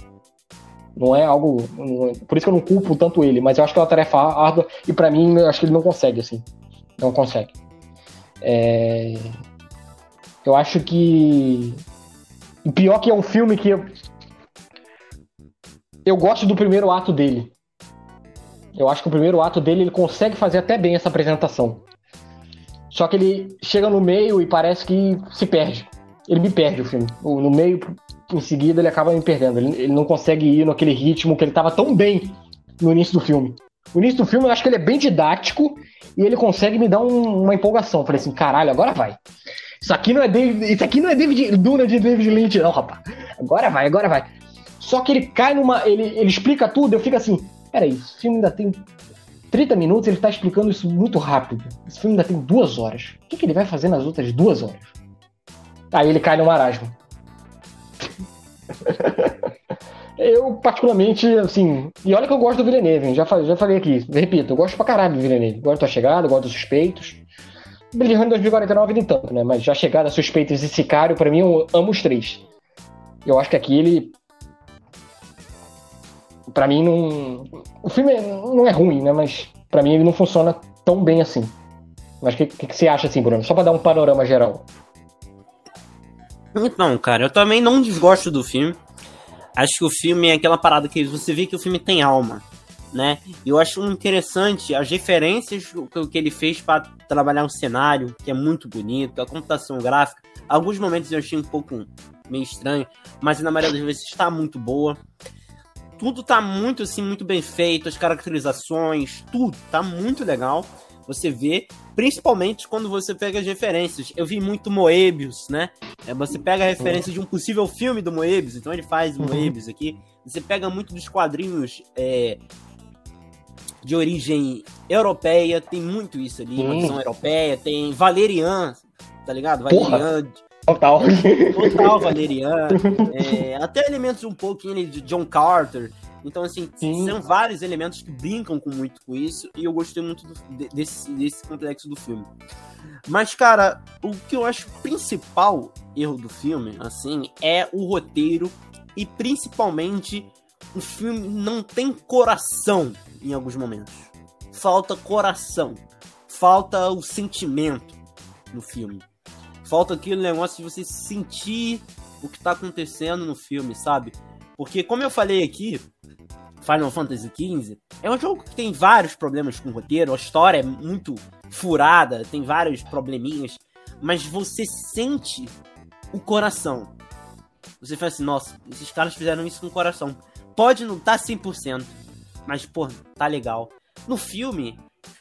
Não é algo. Não, por isso que eu não culpo tanto ele, mas eu acho que é uma tarefa árdua e para mim eu acho que ele não consegue, assim. Não consegue. É, eu acho que. O pior que é um filme que eu, eu gosto do primeiro ato dele. Eu acho que o primeiro ato dele ele consegue fazer até bem essa apresentação. Só que ele chega no meio e parece que se perde. Ele me perde o filme. No meio, em seguida, ele acaba me perdendo. Ele, ele não consegue ir naquele ritmo que ele estava tão bem no início do filme. O início do filme eu acho que ele é bem didático e ele consegue me dar um, uma empolgação. Eu falei assim, caralho, agora vai. Isso aqui não é David, isso aqui não é David, Duna de David Lynch, não, rapaz. Agora vai, agora vai. Só que ele cai numa. Ele, ele explica tudo, eu fico assim, peraí, esse filme ainda tem 30 minutos, ele tá explicando isso muito rápido. Esse filme ainda tem duas horas. O que, que ele vai fazer nas outras duas horas? Aí ele cai no marasmo. [laughs] eu, particularmente, assim. E olha que eu gosto do Villeneuve, já, falei, já falei aqui, repito, eu gosto pra caralho do Villeneuve. Gosto da chegada, gosto dos suspeitos. Blade Runner 2049 nem tanto, né? Mas já chegada, suspeitos e Sicário, pra mim, eu amo os três. Eu acho que aqui ele para mim não. O filme não é ruim, né? Mas para mim ele não funciona tão bem assim. Mas o que, que, que, você acha assim, Bruno? Só para dar um panorama geral. Então, cara, eu também não desgosto do filme. Acho que o filme é aquela parada que você vê que o filme tem alma, né? E eu acho interessante as referências que ele fez para trabalhar um cenário que é muito bonito, a computação gráfica. Alguns momentos eu achei um pouco meio estranho, mas na maioria das vezes está muito boa tudo tá muito assim, muito bem feito, as caracterizações, tudo tá muito legal. Você vê, principalmente quando você pega as referências. Eu vi muito Moebius, né? É, você pega a referência de um possível filme do Moebius, então ele faz uhum. Moebius aqui. Você pega muito dos quadrinhos é, de origem europeia, tem muito isso ali, uma visão europeia, tem Valerian, tá ligado? Valerian. Total. Total Valerian. É, até elementos um pouco de John Carter. Então, assim, Sim. são vários elementos que brincam com muito com isso, e eu gostei muito do, desse, desse complexo do filme. Mas, cara, o que eu acho principal erro do filme, assim, é o roteiro e principalmente o filme não tem coração em alguns momentos. Falta coração. Falta o sentimento no filme. Falta aquele negócio de você sentir o que tá acontecendo no filme, sabe? Porque, como eu falei aqui, Final Fantasy XV é um jogo que tem vários problemas com o roteiro, a história é muito furada, tem vários probleminhas, mas você sente o coração. Você fala assim, nossa, esses caras fizeram isso com o coração. Pode não estar tá 100%, mas, pô, tá legal. No filme,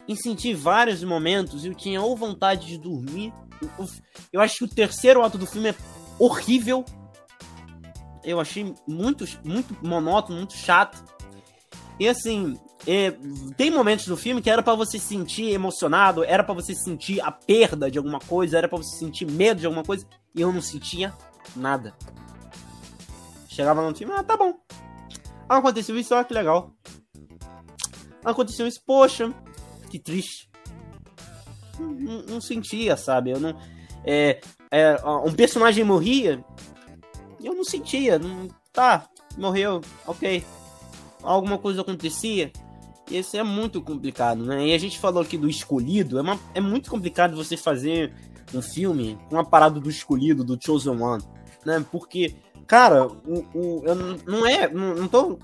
em sentir vários momentos, eu tinha ou vontade de dormir. Eu acho que o terceiro ato do filme é horrível. Eu achei muito, muito monótono, muito chato. E assim, é, tem momentos do filme que era para você se sentir emocionado, era para você sentir a perda de alguma coisa, era para você sentir medo de alguma coisa, e eu não sentia nada. Chegava no filme, ah, tá bom. Aconteceu isso, ah, que legal. Aconteceu isso, poxa, que triste. Não, não, não sentia, sabe? Eu não. É, é, um personagem morria, eu não sentia. Não, tá, morreu, ok. Alguma coisa acontecia. Isso é muito complicado, né? E a gente falou aqui do escolhido. É, uma, é muito complicado você fazer um filme com a parada do escolhido, do Chosen One, né? Porque Cara, o, o, eu não é. Não, não tô.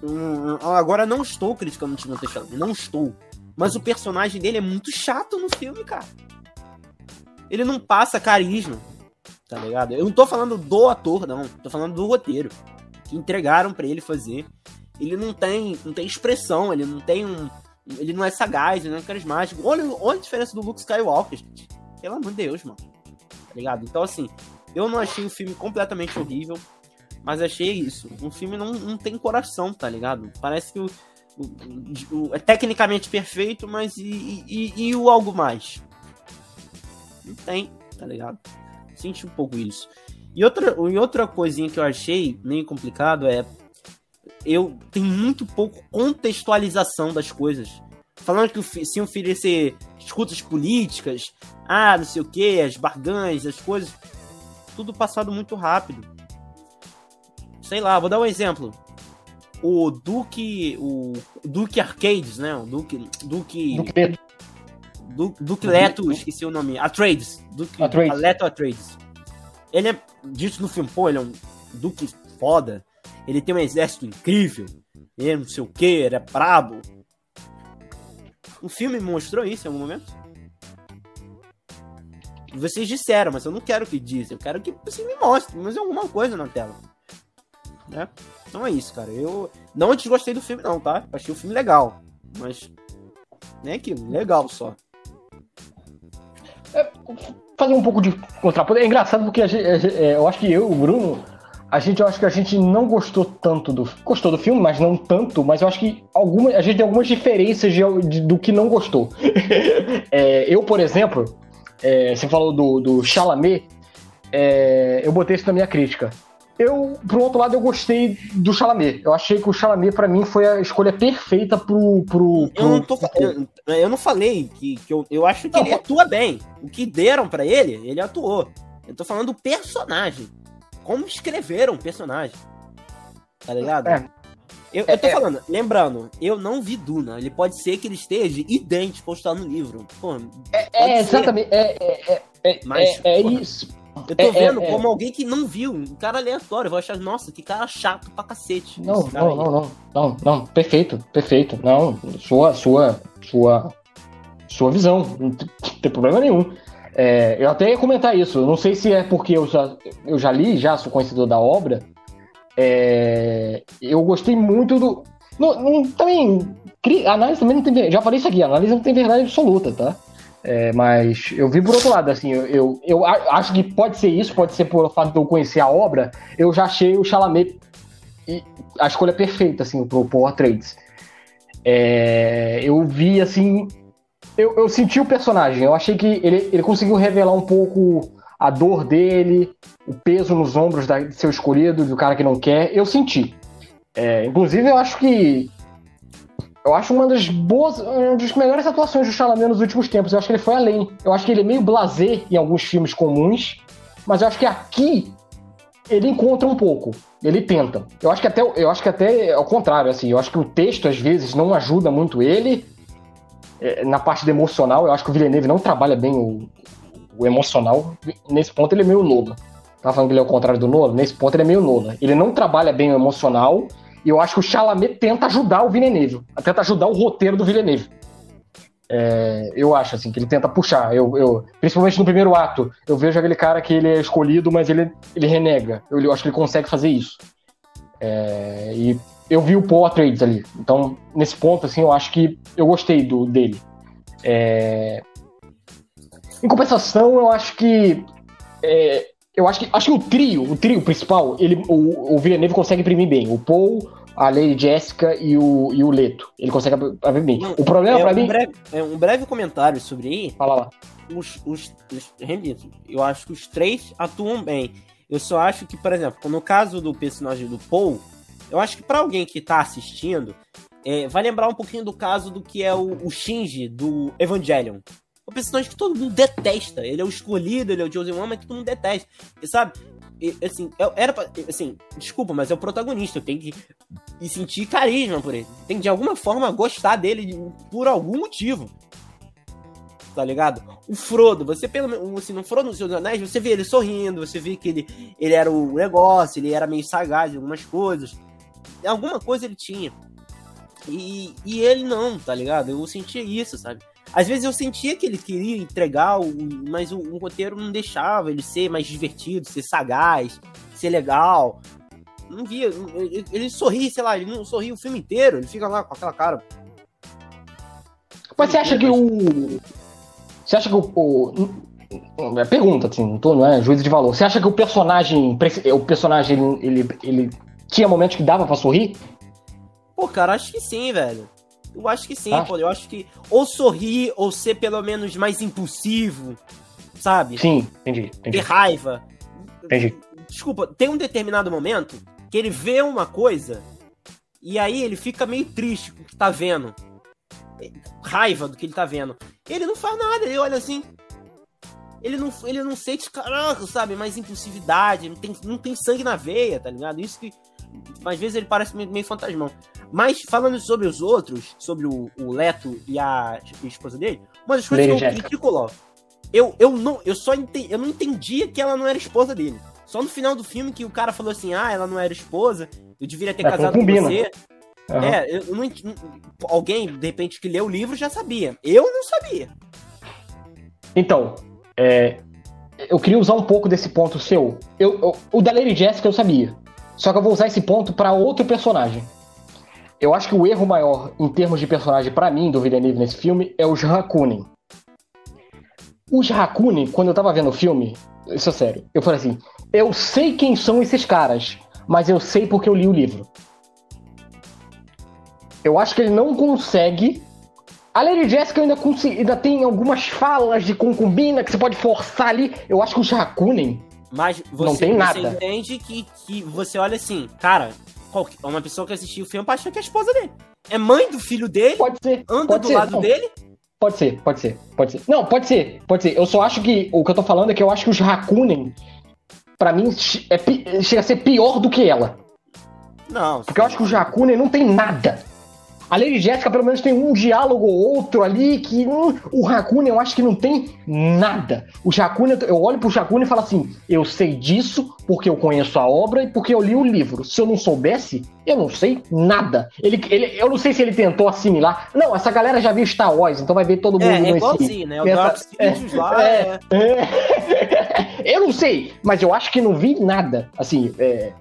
agora não estou criticando o Timothée Chalamet, não estou. Mas o personagem dele é muito chato no filme, cara. Ele não passa carisma, tá ligado? Eu não tô falando do ator, não. Tô falando do roteiro. Que entregaram para ele fazer. Ele não tem, não tem expressão, ele não tem um. Ele não é sagaz, ele não é carismático. Olha, olha a diferença do Luke Skywalker, gente. Pelo amor de Deus, mano. Tá ligado? Então, assim, eu não achei o filme completamente horrível. Mas achei isso. O filme não, não tem coração, tá ligado? Parece que o é tecnicamente perfeito, mas e, e, e, o algo mais? Não tem, tá ligado? Senti um pouco isso. E outra, e outra coisinha que eu achei meio complicado é. Eu tenho muito pouco contextualização das coisas. Falando que se um filho ser escutas políticas, ah, não sei o que, as barganhas, as coisas, tudo passado muito rápido sei lá, vou dar um exemplo. O Duke. O Duke Arcades, né? O Duke. Duke. Duke, Duke, Duke Leto, esqueci o nome. Atreides. Duke Atreides. Leto Atreides. Ele é dito no filme, pô, ele é um Duque foda. Ele tem um exército incrível. Ele não sei o que, ele é brabo. O filme mostrou isso em algum momento? Vocês disseram, mas eu não quero que diz. Eu quero que você me mostre, mas alguma coisa na tela né? Então é isso, cara. Eu não desgostei do filme, não, tá? Achei o filme legal. Mas. Nem aquilo, legal só. É, fazer um pouco de contraponto. É engraçado porque gente, é, eu acho que eu, o Bruno, a gente, eu acho que a gente não gostou tanto do. Gostou do filme, mas não tanto. Mas eu acho que alguma, a gente tem algumas diferenças de, de, do que não gostou. [laughs] é, eu, por exemplo, é, você falou do, do Chalamet, é, eu botei isso na minha crítica. Eu, por outro lado, eu gostei do Chalamet. Eu achei que o Chalamet, para mim, foi a escolha perfeita pro. pro, pro eu, não tô, pro... Eu, eu, não falei que, que eu, eu acho que não, ele atua bem. O que deram para ele, ele atuou. Eu tô falando do personagem. Como escreveram o personagem. Tá ligado? É. Eu, eu tô é, é. falando, lembrando, eu não vi Duna. Ele pode ser que ele esteja idêntico ao estar no livro. Pô, é, é exatamente. É, é, é, Mas, é, é isso. Eu tô é, vendo é, como é. alguém que não viu, um cara aleatório. Eu vou achar, nossa, que cara chato pra cacete. Não, não, não, não, não, não, perfeito, perfeito. Não, sua, sua, sua, sua visão, não tem problema nenhum. É, eu até ia comentar isso, não sei se é porque eu já, eu já li, já sou conhecedor da obra. É, eu gostei muito do. Também. Análise também não tem. Já falei isso aqui, análise não tem verdade absoluta, tá? É, mas eu vi por outro lado, assim, eu, eu, eu, acho que pode ser isso, pode ser por fato de eu conhecer a obra, eu já achei o Chalamet a escolha perfeita, assim, pro Power Trades. É, eu vi, assim, eu, eu senti o personagem, eu achei que ele, ele conseguiu revelar um pouco a dor dele, o peso nos ombros da, de seu escolhido, do cara que não quer, eu senti. É, inclusive, eu acho que eu acho uma das boas, uma das melhores atuações do Chalamet nos últimos tempos. Eu acho que ele foi além. Eu acho que ele é meio blasé em alguns filmes comuns, mas eu acho que aqui ele encontra um pouco. Ele tenta. Eu acho que até, eu acho que até ao contrário, assim. Eu acho que o texto às vezes não ajuda muito ele é, na parte emocional. Eu acho que o Villeneuve não trabalha bem o, o emocional. Nesse ponto ele é meio Nola. Tá falando que ele é o contrário do Nola? Nesse ponto ele é meio Nola. Ele não trabalha bem o emocional e eu acho que o Chalamet tenta ajudar o Villeneuve. Tenta ajudar o roteiro do Villeneuve. É, eu acho, assim, que ele tenta puxar. Eu, eu, principalmente no primeiro ato, eu vejo aquele cara que ele é escolhido, mas ele, ele renega. Eu, eu acho que ele consegue fazer isso. É, e eu vi o Atreides ali. Então, nesse ponto, assim, eu acho que eu gostei do, dele. É, em compensação, eu acho que. Eu acho que, acho que o trio, o trio principal, ele, o, o Villeneuve consegue imprimir bem. O Paul, a Lady Jessica e o, e o Leto. Ele consegue abrir bem. Não, o problema é pra um mim. Breve, é um breve comentário sobre aí. Fala lá. Os, os, os, eu acho que os três atuam bem. Eu só acho que, por exemplo, no caso do personagem do Paul, eu acho que para alguém que tá assistindo, é, vai lembrar um pouquinho do caso do que é o, o Shinji do Evangelion. O personagem que todo mundo detesta. Ele é o escolhido, ele é o Chosen One, mas todo mundo detesta. E, sabe? E, assim, era pra, assim, desculpa, mas é o protagonista. Eu tenho que sentir carisma por ele. Tem que, de alguma forma, gostar dele por algum motivo. Tá ligado? O Frodo, você pelo assim, no Frodo nos seus anéis, você vê ele sorrindo, você vê que ele, ele era o negócio, ele era meio sagaz em algumas coisas. Alguma coisa ele tinha. E, e ele não, tá ligado? Eu sentia isso, sabe? Às vezes eu sentia que ele queria entregar, mas o, o roteiro não deixava ele ser mais divertido, ser sagaz, ser legal. Não via. Ele, ele sorri, sei lá, ele não sorri o filme inteiro, ele fica lá com aquela cara. Mas você acha que o. Você acha que o. o... É pergunta, assim, não, tô, não é juízo de valor. Você acha que o personagem. O personagem, ele, ele tinha momentos que dava pra sorrir? Pô, cara, acho que sim, velho. Eu acho que sim, ah. pô. Eu acho que ou sorrir ou ser pelo menos mais impulsivo, sabe? Sim, entendi. entendi. Ter raiva. Entendi. Desculpa, tem um determinado momento que ele vê uma coisa e aí ele fica meio triste com o que tá vendo. Raiva do que ele tá vendo. Ele não faz nada, ele olha assim. Ele não, ele não sente, caraca, sabe? Mais impulsividade, não tem, não tem sangue na veia, tá ligado? Isso que. Às vezes ele parece meio, meio fantasmão. Mas falando sobre os outros, sobre o, o Leto e a, esposa dele, uma das coisas Lady que eu critico logo. Eu, eu, não, eu só entendi, eu não entendia que ela não era esposa dele. Só no final do filme que o cara falou assim: ah, ela não era esposa, eu deveria ter é, casado com você. Uhum. É, eu não, alguém, de repente, que leu o livro já sabia. Eu não sabia. Então, é, eu queria usar um pouco desse ponto seu. Eu, eu, o da Lady Jessica eu sabia. Só que eu vou usar esse ponto para outro personagem. Eu acho que o erro maior em termos de personagem para mim do Villeneuve nesse filme é o Hakunin. O Hakunin, quando eu tava vendo o filme, isso é sério, eu falei assim, eu sei quem são esses caras, mas eu sei porque eu li o livro. Eu acho que ele não consegue. A Lady Jessica ainda, ainda tem algumas falas de concubina que você pode forçar ali. Eu acho que o Hakunin mas você, não tem nada. você entende que, que você olha assim, cara, uma pessoa que assistiu o filme pode achar que é a esposa dele. É mãe do filho dele. Pode ser. Anda pode do ser, lado não. dele. Pode ser, pode ser, pode ser. Não, pode ser, pode ser. Eu só acho que o que eu tô falando é que eu acho que os Hakunen, pra mim, é, chega a ser pior do que ela. Não. Porque eu acho que os Hakunen não tem nada. A Lady Jessica, pelo menos, tem um diálogo ou outro ali que. Hum, o Hakuna, eu acho que não tem nada. O Hakuna, eu olho pro Hakuna e falo assim: eu sei disso porque eu conheço a obra e porque eu li o livro. Se eu não soubesse, eu não sei nada. Ele, ele, eu não sei se ele tentou assimilar. Não, essa galera já viu Star Wars, então vai ver todo mundo é, é igualzinho, né? O nessa, é, lá. É, é. é. [laughs] eu não sei, mas eu acho que não vi nada. Assim, é,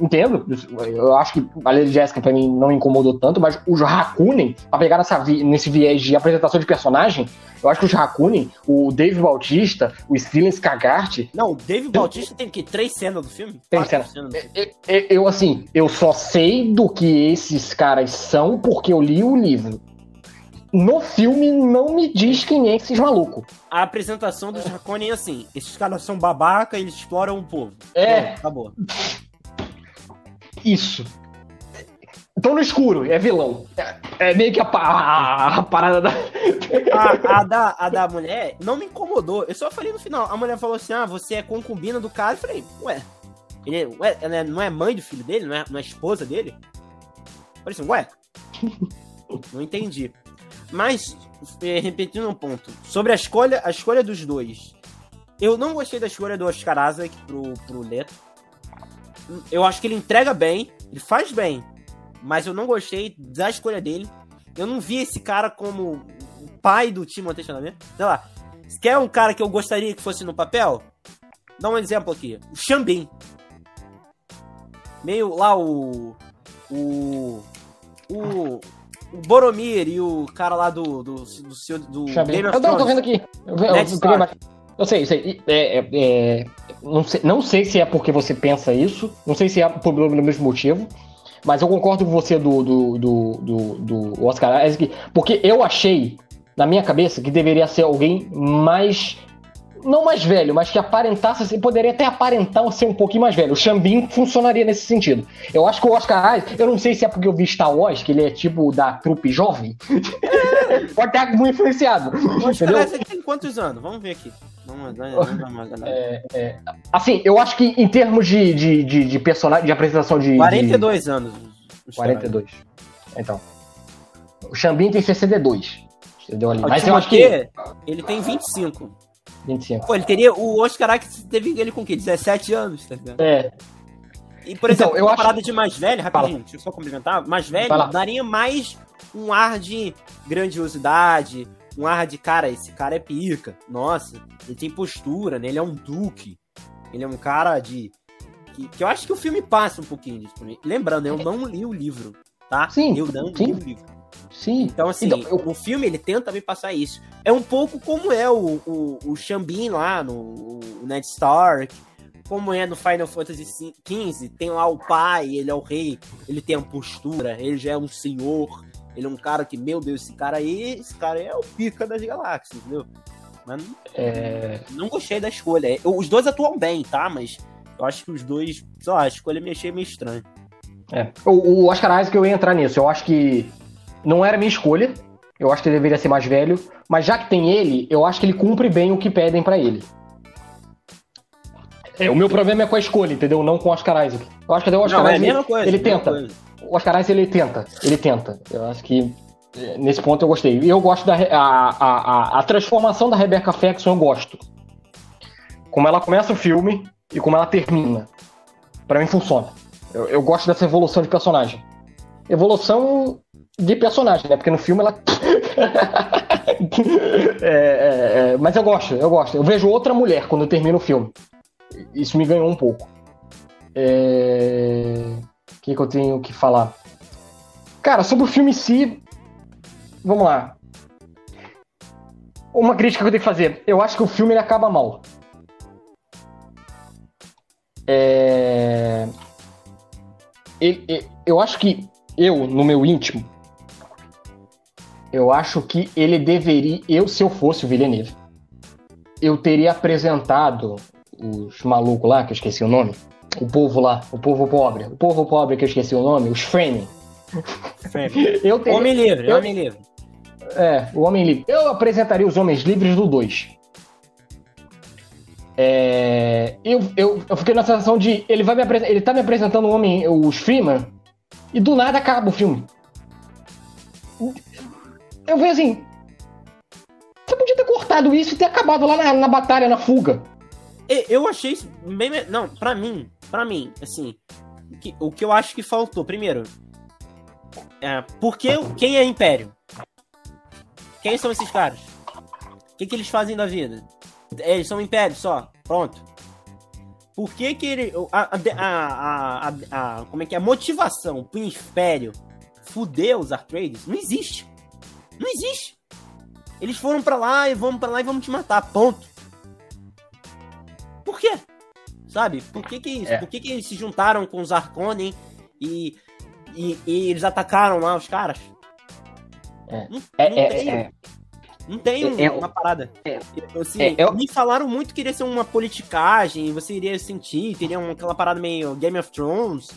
entendo. Eu acho que a Lady Jessica pra mim não incomodou tanto, mas os Hakunen, pra pegar nessa, nesse viés de apresentação de personagem, eu acho que os Hakunen, o Dave Bautista, o Stellan Skagart. Não, o Dave Bautista tem que três cenas do filme? Tem cena. Eu, eu, eu, assim, eu só sei do que esses caras são porque eu li o livro. No filme não me diz quem é esses malucos. A apresentação dos Hakunen é assim: esses caras são babaca eles exploram o povo. É. Bom, acabou. Isso. Tô no escuro, é vilão. É, é meio que a, a, a parada da. A, a, da. a da mulher não me incomodou. Eu só falei no final. A mulher falou assim: ah, você é concubina do cara. Eu falei, ué. Ele, ué, ela não é mãe do filho dele? Não é, não é esposa dele? Eu falei assim, ué. não entendi. Mas, é, repetindo um ponto. Sobre a escolha, a escolha dos dois. Eu não gostei da escolha do Oscar Isaac pro, pro Leto. Eu acho que ele entrega bem, ele faz bem mas eu não gostei da escolha dele. Eu não vi esse cara como o pai do Timothée Chalamet. Sei lá, se quer um cara que eu gostaria que fosse no papel, dá um exemplo aqui. O Xambin. Meio lá o... O... O... O Boromir e o cara lá do. do, do, do, do Game of Thrones. Eu tô vendo aqui. Eu, eu, eu, eu sei, eu sei. É, é, é, não sei. Não sei se é porque você pensa isso. Não sei se é por pelo mesmo motivo. Mas eu concordo com você do, do, do, do, do Oscar Isaac, porque eu achei, na minha cabeça, que deveria ser alguém mais não mais velho, mas que aparentasse, poderia até aparentar ser um pouquinho mais velho. O Xambin funcionaria nesse sentido. Eu acho que o Oscar Isaac, eu não sei se é porque eu vi Star Wars, que ele é tipo da trupe jovem, [laughs] pode ter muito influenciado. O Oscar Isaac tem quantos anos? Vamos ver aqui. [laughs] Vamos, vamos, vamos, é, é, assim, eu acho que em termos de, de, de, de personagem, de apresentação de. 42 de... anos. 42. Então. O Xambin tem 62. Entendeu ali? Mas eu acho que. Ele tem 25. 25. Pô, ele teria. O Oscar teve ele com o quê? 17 anos, tá ligado? É. E, por então, exemplo, eu uma acho... parada de mais velho, rapidinho, Fala. deixa eu só complementar. Mais velho daria mais um ar de grandiosidade, um ar de, cara, esse cara é pica. Nossa, ele tem postura, né? Ele é um duque. Ele é um cara de. Que, que eu acho que o filme passa um pouquinho disso pra mim. Lembrando, eu não li o livro, tá? Sim. Eu não sim. li o livro. Sim. Então, assim, então, eu... o filme ele tenta me passar isso. É um pouco como é o, o, o Xambin lá no Ned Stark, como é no Final Fantasy XV, tem lá o pai, ele é o rei, ele tem a postura, ele já é um senhor, ele é um cara que, meu Deus, esse cara aí, esse cara é o pica das galáxias, entendeu? Mas é... não gostei da escolha. Os dois atuam bem, tá? Mas eu acho que os dois, sei lá, a escolha me achei meio estranha. É. O, o Oscar Isaac eu ia entrar nisso. Eu acho que não era minha escolha. Eu acho que ele deveria ser mais velho. Mas já que tem ele, eu acho que ele cumpre bem o que pedem para ele. É, o meu problema é com a escolha, entendeu? Não com o Oscar Isaac. Eu acho que até o Oscar não, Isaac, é coisa, ele tenta. Coisa. O Oscar Isaac, ele tenta. Ele tenta. Eu acho que é, nesse ponto eu gostei. E eu gosto da a, a, a, a transformação da Rebecca Ferguson, eu gosto. Como ela começa o filme e como ela termina. Para mim funciona. Eu, eu gosto dessa evolução de personagem. Evolução de personagem, né? Porque no filme ela. [laughs] é, é, é, mas eu gosto, eu gosto. Eu vejo outra mulher quando eu termino o filme. Isso me ganhou um pouco. É... O que, que eu tenho que falar? Cara, sobre o filme em si. Vamos lá. Uma crítica que eu tenho que fazer. Eu acho que o filme ele acaba mal. É... Eu acho que eu, no meu íntimo, eu acho que ele deveria, eu se eu fosse o Villeneuve, eu teria apresentado os malucos lá, que eu esqueci o nome, o povo lá, o povo pobre, o povo pobre que eu esqueci o nome, os Framing. [laughs] eu teria, homem livre, eu, homem livre. É, o homem livre. Eu apresentaria os homens livres do 2. É, eu, eu, eu fiquei na sensação de ele vai me ele tá me apresentando o homem, os Freeman, e do nada acaba o filme eu vejo assim. Você podia ter cortado isso e ter acabado lá na, na batalha, na fuga. Eu achei isso bem. Não, pra mim, pra mim, assim. Que, o que eu acho que faltou, primeiro. É, porque quem é Império? Quem são esses caras? O que, que eles fazem da vida? Eles são Império só. Pronto. Por que que ele. A, a, a, a, como é que é? A motivação pro Império fuder os Artrades não existe. Não existe. Eles foram para lá e vamos para lá e vamos te matar. Ponto. Por quê? Sabe? Por que que isso? É. Por que que eles se juntaram com os Arconen e, e, e, eles atacaram lá os caras? É. Não, é, não é, tem, é. não tem um, uma parada. Assim, eu... Me falaram muito que iria ser uma politicagem, você iria sentir, teria uma, aquela parada meio Game of Thrones.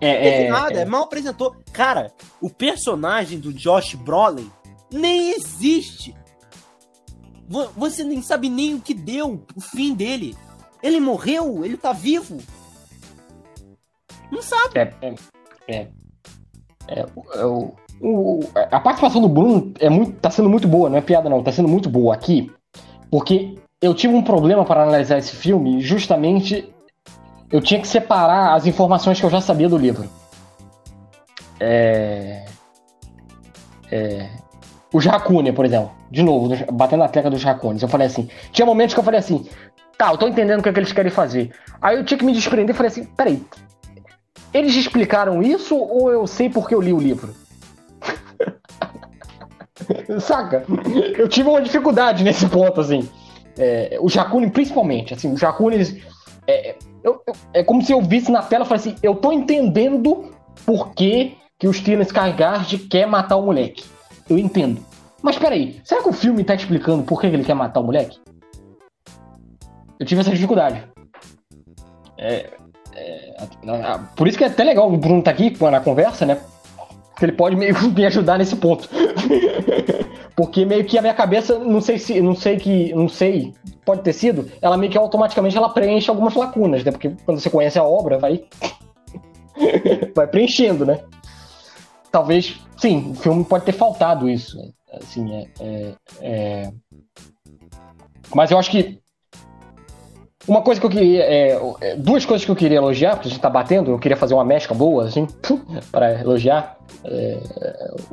É, é, nada, é. mal apresentou. Cara, o personagem do Josh Brolin nem existe. Você nem sabe nem o que deu, o fim dele. Ele morreu? Ele tá vivo? Não sabe. É, é, é, é o, o, a participação do Bruno é muito, tá sendo muito boa, não é piada não, tá sendo muito boa aqui, porque eu tive um problema para analisar esse filme, justamente eu tinha que separar as informações que eu já sabia do livro. É, é, os Raccoon, por exemplo. De novo, batendo na tecla dos Raccoons. Eu falei assim. Tinha momentos que eu falei assim. Tá, eu tô entendendo o que, é que eles querem fazer. Aí eu tinha que me desprender e falei assim: peraí. Eles explicaram isso ou eu sei porque eu li o livro? [laughs] Saca? Eu tive uma dificuldade nesse ponto, assim. É, o Jacune, principalmente, assim, o Jacune, é, é como se eu visse na tela e falasse assim, eu tô entendendo por que, que o Steven Skarsgård quer matar o moleque. Eu entendo. Mas peraí, será que o filme tá explicando por que ele quer matar o moleque? Eu tive essa dificuldade. É, é, por isso que é até legal o Bruno tá aqui na conversa, né? Porque ele pode meio [laughs] me ajudar nesse ponto. [laughs] Porque meio que a minha cabeça, não sei se, não sei que, não sei, pode ter sido, ela meio que automaticamente ela preenche algumas lacunas, né? Porque quando você conhece a obra, vai [laughs] vai preenchendo, né? Talvez, sim, o filme pode ter faltado isso. Né? Assim, é, é, é... Mas eu acho que uma coisa que eu queria. É, é, duas coisas que eu queria elogiar, porque a gente tá batendo, eu queria fazer uma mescla boa, assim, [laughs] para elogiar. É,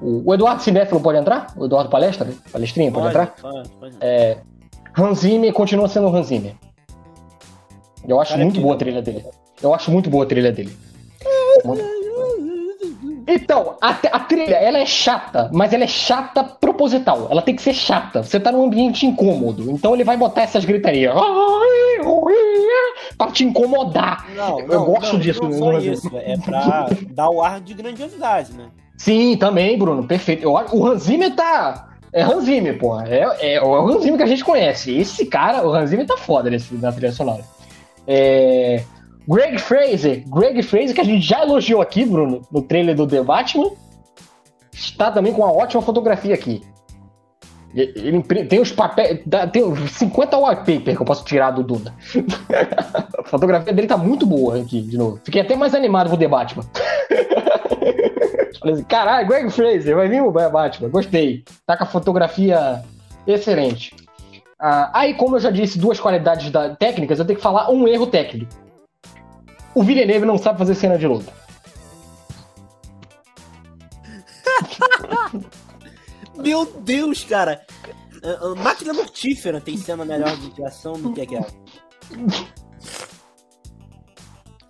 o, o, Eduardo Cinéfilo pode entrar? O Eduardo Palestra? Palestrinha, pode, pode entrar? Pode, pode. É, Hans Zimmer continua sendo Hans Zimmer. Eu acho Cara, muito boa a trilha dele. Eu acho muito boa a trilha dele. Então, a, a, trilha, ela é chata, mas ela é chata proposital. Ela tem que ser chata. Você tá num ambiente incômodo. Então ele vai botar essas gritarias pra te incomodar. Não, eu gosto não, disso. Não só isso, é pra dar o ar de grandiosidade, né? Sim, também, Bruno, perfeito. Eu, o Hans Zimmer tá... É Hans Zimmer, pô. É, é, é, o Hans Zimmer que a gente conhece. Esse cara, o Hans Zimmer tá foda nesse, na trilha sonora. É... Greg Fraser, Greg Fraser, que a gente já elogiou aqui, Bruno, no trailer do The Batman, está também com uma ótima fotografia aqui. Ele tem os papéis. Tem 50 wallpaper que eu posso tirar do Duna. [laughs] a fotografia dele tá muito boa aqui, de novo. Fiquei até mais animado com o The Batman. [laughs] Falei assim, caralho, Greg Fraser, vai vir o Batman. Gostei. Tá com a fotografia excelente. Ah, aí, como eu já disse, duas qualidades da, técnicas, eu tenho que falar um erro técnico. O Villeneuve não sabe fazer cena de luta. [laughs] Meu Deus, cara. A máquina mortífera tem cena melhor de ação do que aquela.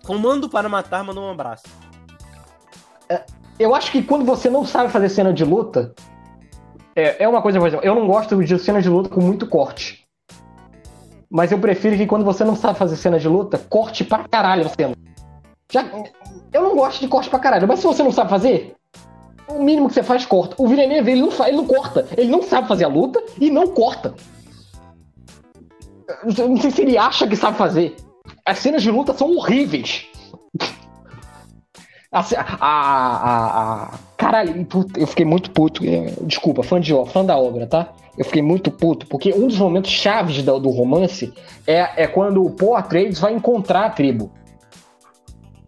Comando para matar, manda um abraço. É, eu acho que quando você não sabe fazer cena de luta, é, é uma coisa, por exemplo, eu não gosto de cena de luta com muito corte. Mas eu prefiro que quando você não sabe fazer cena de luta, corte pra caralho a cena. Já, eu não gosto de corte pra caralho, mas se você não sabe fazer, o mínimo que você faz, corta. O Villeneuve, ele não, faz, ele não corta. Ele não sabe fazer a luta e não corta. Eu não sei se ele acha que sabe fazer. As cenas de luta são horríveis. A, a, a, a caralho, eu fiquei muito puto. É, desculpa, fã, de, fã da obra, tá? Eu fiquei muito puto, porque um dos momentos chaves do, do romance é, é quando o Paul Atreides vai encontrar a tribo.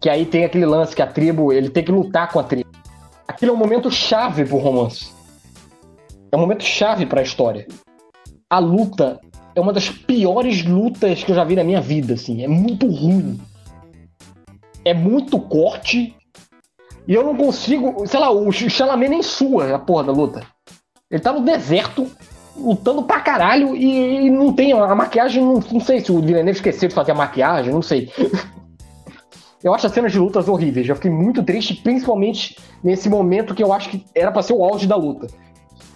Que aí tem aquele lance que a tribo, ele tem que lutar com a tribo. Aquilo é um momento chave pro romance. É um momento chave para a história. A luta é uma das piores lutas que eu já vi na minha vida, assim. É muito ruim. É muito corte. E eu não consigo. Sei lá, o Chalamet nem sua a porra da luta. Ele tá no deserto, lutando pra caralho, e, e não tem. A maquiagem, não, não sei se o Villeneuve esqueceu de fazer a maquiagem, não sei. [laughs] Eu acho as cenas de lutas horríveis. Eu fiquei muito triste, principalmente nesse momento que eu acho que era pra ser o auge da luta.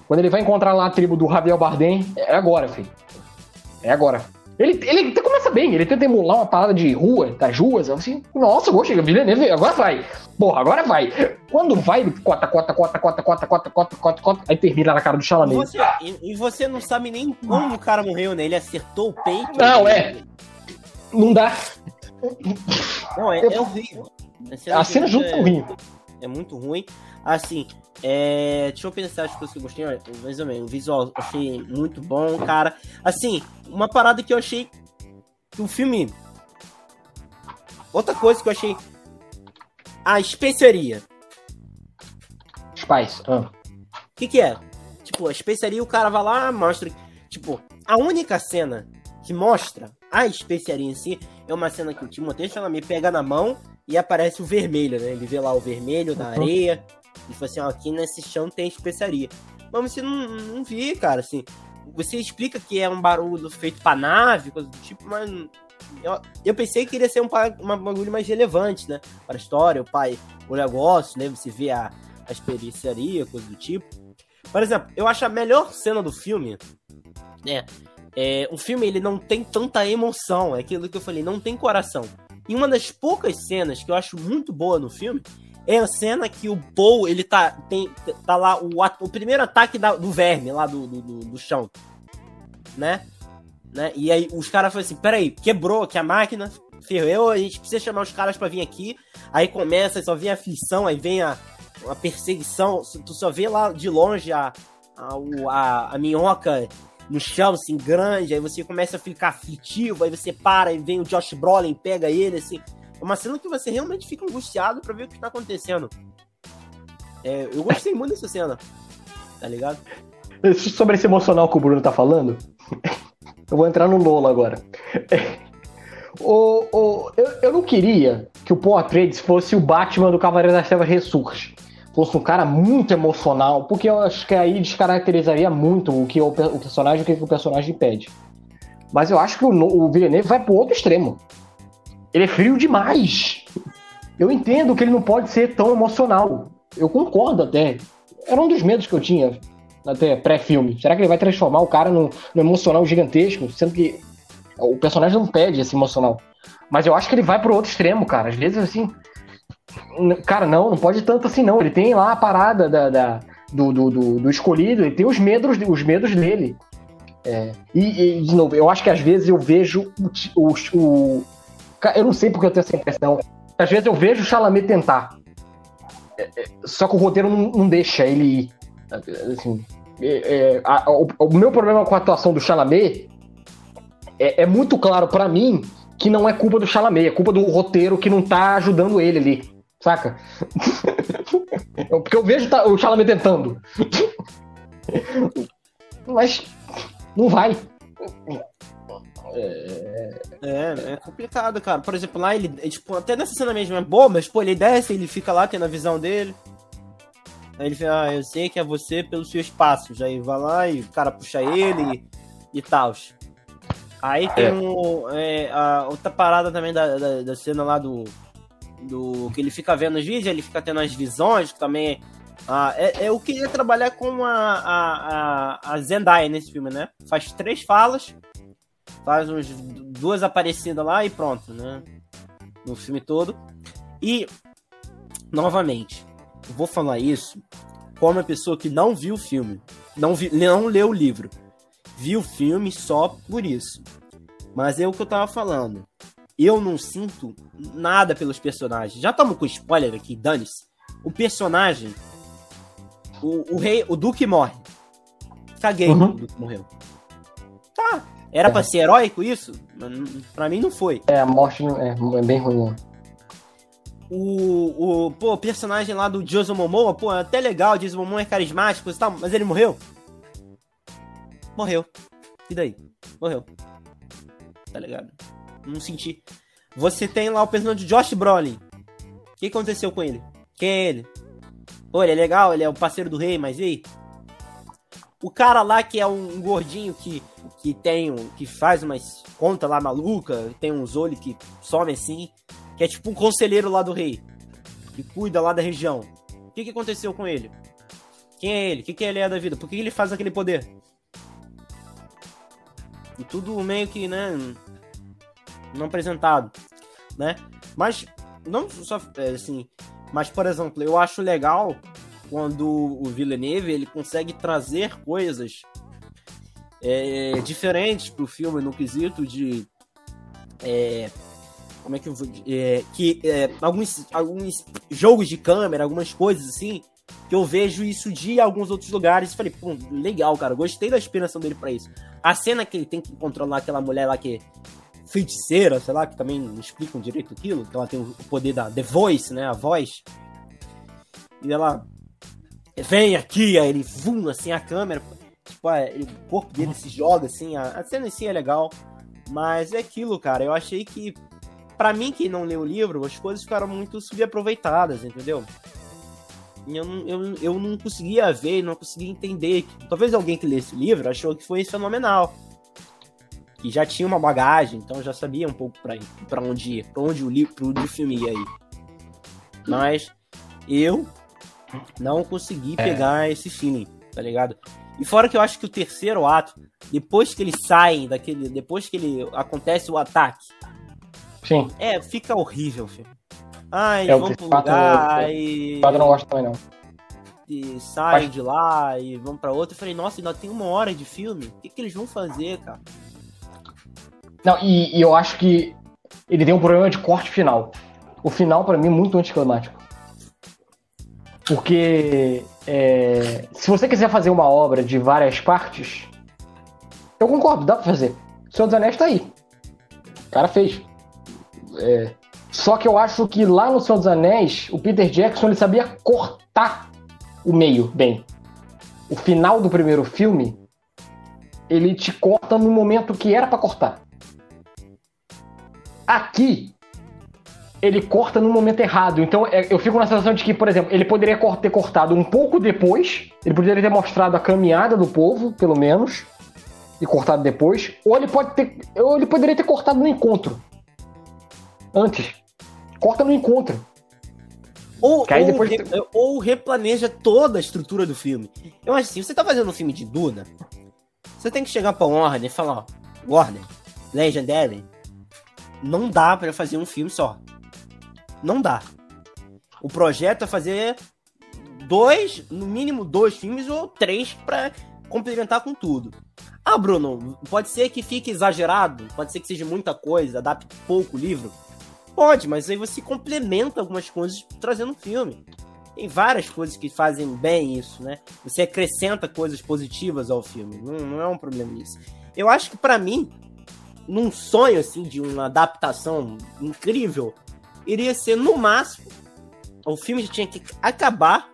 Quando ele vai encontrar lá a tribo do Javier Bardem, é agora, filho. É agora. Ele, ele até começa bem, ele tenta emular uma parada de rua, das ruas, assim, nossa, gostei, Villeneuve, agora vai. Porra, agora vai. Quando vai, ele cota, cota, cota, cota, cota, cota, cota, cota, cota, aí termina na cara do Chalamet. E você, e, e você não sabe nem como o cara morreu, né? Ele acertou o peito. Não, é. Não dá. Não, é, é horrível. A cena, junto é, ruim. É muito ruim. Assim, é, deixa eu pensar as coisas que eu gostei. Mais ou menos, o visual achei muito bom, cara. Assim, uma parada que eu achei. O filme. Outra coisa que eu achei. A especiaria. Spice. O ah. que, que é? Tipo, a especiaria, o cara vai lá, mostra. Tipo, a única cena que mostra a especiaria em si é uma cena que o Timothée me pega na mão e aparece o vermelho, né? Ele vê lá o vermelho da uhum. areia e fala assim: ó, aqui nesse chão tem especiaria. Mas você não, não vi, cara, assim. Você explica que é um barulho feito pra nave, coisa do tipo, mas. Eu, eu pensei que iria ser um, uma bagulho mais relevante, né? Para a história, o pai, o negócio, né? Você vê a, a especiaria, coisa do tipo. Por exemplo, eu acho a melhor cena do filme, né? É, o filme ele não tem tanta emoção, é aquilo que eu falei, não tem coração. E uma das poucas cenas que eu acho muito boa no filme é a cena que o Paul, ele tá, tem, tá lá, o, o primeiro ataque da, do verme lá do, do, do, chão, né? né? E aí os caras falam assim, peraí, quebrou aqui a máquina, ferrou, a gente precisa chamar os caras para vir aqui. Aí começa, só vem a aflição, aí vem a, a perseguição, tu só vê lá de longe a, a, a, a minhoca no chão, assim, grande, aí você começa a ficar aflitivo, aí você para e vem o Josh Brolin, pega ele, assim. É uma cena que você realmente fica angustiado para ver o que tá acontecendo. É, eu gostei muito dessa cena, tá ligado? [laughs] Sobre esse emocional que o Bruno tá falando, [laughs] eu vou entrar no Lola agora. [laughs] O, o, eu, eu não queria que o Paul Atreides fosse o Batman do Cavaleiro das Trevas Ressurge fosse um cara muito emocional, porque eu acho que aí descaracterizaria muito o que o, o personagem, o que o personagem pede. Mas eu acho que o, o Villeneuve vai pro outro extremo. Ele é frio demais. Eu entendo que ele não pode ser tão emocional. Eu concordo até. Era um dos medos que eu tinha até pré-filme. Será que ele vai transformar o cara no, no emocional gigantesco, sendo que o personagem não pede esse emocional. Mas eu acho que ele vai pro outro extremo, cara. Às vezes, assim, Cara, não, não pode tanto assim, não. Ele tem lá a parada da, da do, do, do, do, escolhido, ele tem os medos, os medos dele. É, e, e, de novo, eu acho que às vezes eu vejo o, o, o, Eu não sei porque eu tenho essa impressão. Às vezes eu vejo o Chalamet tentar. É, é, só que o roteiro não, não deixa ele ir. Assim, é, é a, o, o, meu problema com a atuação do Chalamet é, é muito claro para mim que não é culpa do Chalamet, é culpa do roteiro que não tá ajudando ele ali. Saca? [laughs] Porque eu vejo tá, o Chalamet tentando. [laughs] Mas não vai. É... é, é complicado, cara. Por exemplo, lá ele, tipo, até nessa cena mesmo é boa, mas, pô, ele desce, ele fica lá tendo a visão dele. Aí ele fala, ah, eu sei que é você pelos seus passos. Aí vai lá e o cara puxa ele e, e tal. Aí tem é. um, é, a outra parada também da, da, da cena lá do, do que ele fica vendo os vídeos, ele fica tendo as visões, que também ah, é, eu queria trabalhar com a, a, a, a Zendaya nesse filme, né? Faz três falas, faz uns duas aparecidas lá e pronto, né? No filme todo. E, novamente, vou falar isso como uma pessoa que não viu o filme, não, vi, não leu o livro, viu o filme só por isso. Mas é o que eu tava falando eu não sinto nada pelos personagens. Já estamos com spoiler aqui, dane-se. O personagem. O, o rei. O Duque morre. Caguei uhum. o Duque morreu. Tá. Era é. pra ser heróico isso? Pra mim não foi. É, a morte é, é bem ruim. Né? O, o, pô, o personagem lá do Jason Momoa, pô, é até legal, o Jason Momoa é carismático e tal, mas ele morreu? Morreu. E daí? Morreu. Tá ligado? Não senti. Você tem lá o personagem de Josh Brolin. O que aconteceu com ele? Quem é ele? Pô, ele é legal, ele é o parceiro do rei, mas e aí? O cara lá que é um gordinho que, que tem um, que faz umas contas lá maluca, tem uns olhos que somem assim, que é tipo um conselheiro lá do rei, que cuida lá da região. O que, que aconteceu com ele? Quem é ele? O que, que ele é da vida? Por que ele faz aquele poder? E tudo meio que, né? Não apresentado, né? Mas não só é, assim, mas por exemplo, eu acho legal quando o Villeneuve ele consegue trazer coisas é, diferentes pro filme no quesito de é, como é que eu vou. É, que é, alguns, alguns jogos de câmera, algumas coisas assim, que eu vejo isso de alguns outros lugares. E falei, pô, legal, cara, gostei da inspiração dele para isso. A cena que ele tem que controlar aquela mulher lá que feiticeira, sei lá, que também não explicam direito aquilo, que ela tem o poder da The Voice, né, a voz. E ela vem aqui, aí ele vum, assim, a câmera, tipo, o corpo dele se joga, assim, a, a cena em si é legal, mas é aquilo, cara, eu achei que, para mim que não leu o livro, as coisas ficaram muito subaproveitadas, entendeu? Eu, eu, eu não conseguia ver, não conseguia entender. Talvez alguém que lesse o livro achou que foi fenomenal que já tinha uma bagagem, então já sabia um pouco para onde ir, pra onde o livro, pro o filme ia ir. Mas eu não consegui é. pegar esse feeling, tá ligado? E fora que eu acho que o terceiro ato, depois que eles saem daquele. Depois que ele acontece o ataque. Sim. É, fica horrível, filho. Eles é, vão pro lugar e. O não gosta também, não. E saem de lá e vão pra outro. Eu falei, nossa, ainda tem uma hora de filme. O que, que eles vão fazer, cara? Não, e, e, eu acho que ele tem um problema de corte final. O final, para mim, é muito anticlimático. Porque é, se você quiser fazer uma obra de várias partes, eu concordo, dá pra fazer. O Senhor dos Anéis tá aí. O cara fez. É, só que eu acho que lá no Senhor dos Anéis, o Peter Jackson ele sabia cortar o meio bem. O final do primeiro filme, ele te corta no momento que era para cortar. Aqui, ele corta no momento errado. Então é, eu fico na sensação de que, por exemplo, ele poderia ter cortado um pouco depois, ele poderia ter mostrado a caminhada do povo, pelo menos, e cortado depois, ou ele pode ter, ou ele poderia ter cortado no encontro. Antes. Corta no encontro. Ou, ou, depois... re, ou replaneja toda a estrutura do filme. Eu acho assim, você tá fazendo um filme de Duna, você tem que chegar pra Warner e falar, ó, Warner, Legendary, não dá para fazer um filme só. Não dá. O projeto é fazer dois, no mínimo dois filmes ou três para complementar com tudo. Ah, Bruno, pode ser que fique exagerado, pode ser que seja muita coisa, adapte pouco o livro. Pode, mas aí você complementa algumas coisas trazendo um filme. Tem várias coisas que fazem bem isso, né? Você acrescenta coisas positivas ao filme. Não, não é um problema isso. Eu acho que para mim, num sonho assim de uma adaptação incrível, iria ser no máximo o filme já tinha que acabar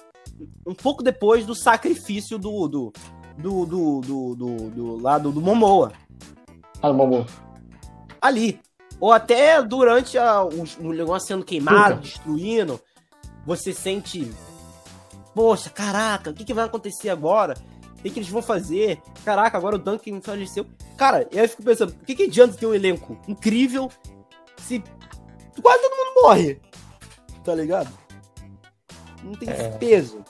um pouco depois do sacrifício do do do do, do, do, do lado do Momoa. Ah, do Momoa. Ali. Ou até durante a, o, o negócio sendo queimado, destruindo, você sente. Poxa, caraca, o que, que vai acontecer agora? O que, eles vão fazer? Caraca, agora o Duncan faleceu. Cara, eu fico pensando, o que, que adianta ter um elenco incrível se quase todo mundo morre? Tá ligado? Não tem é. peso.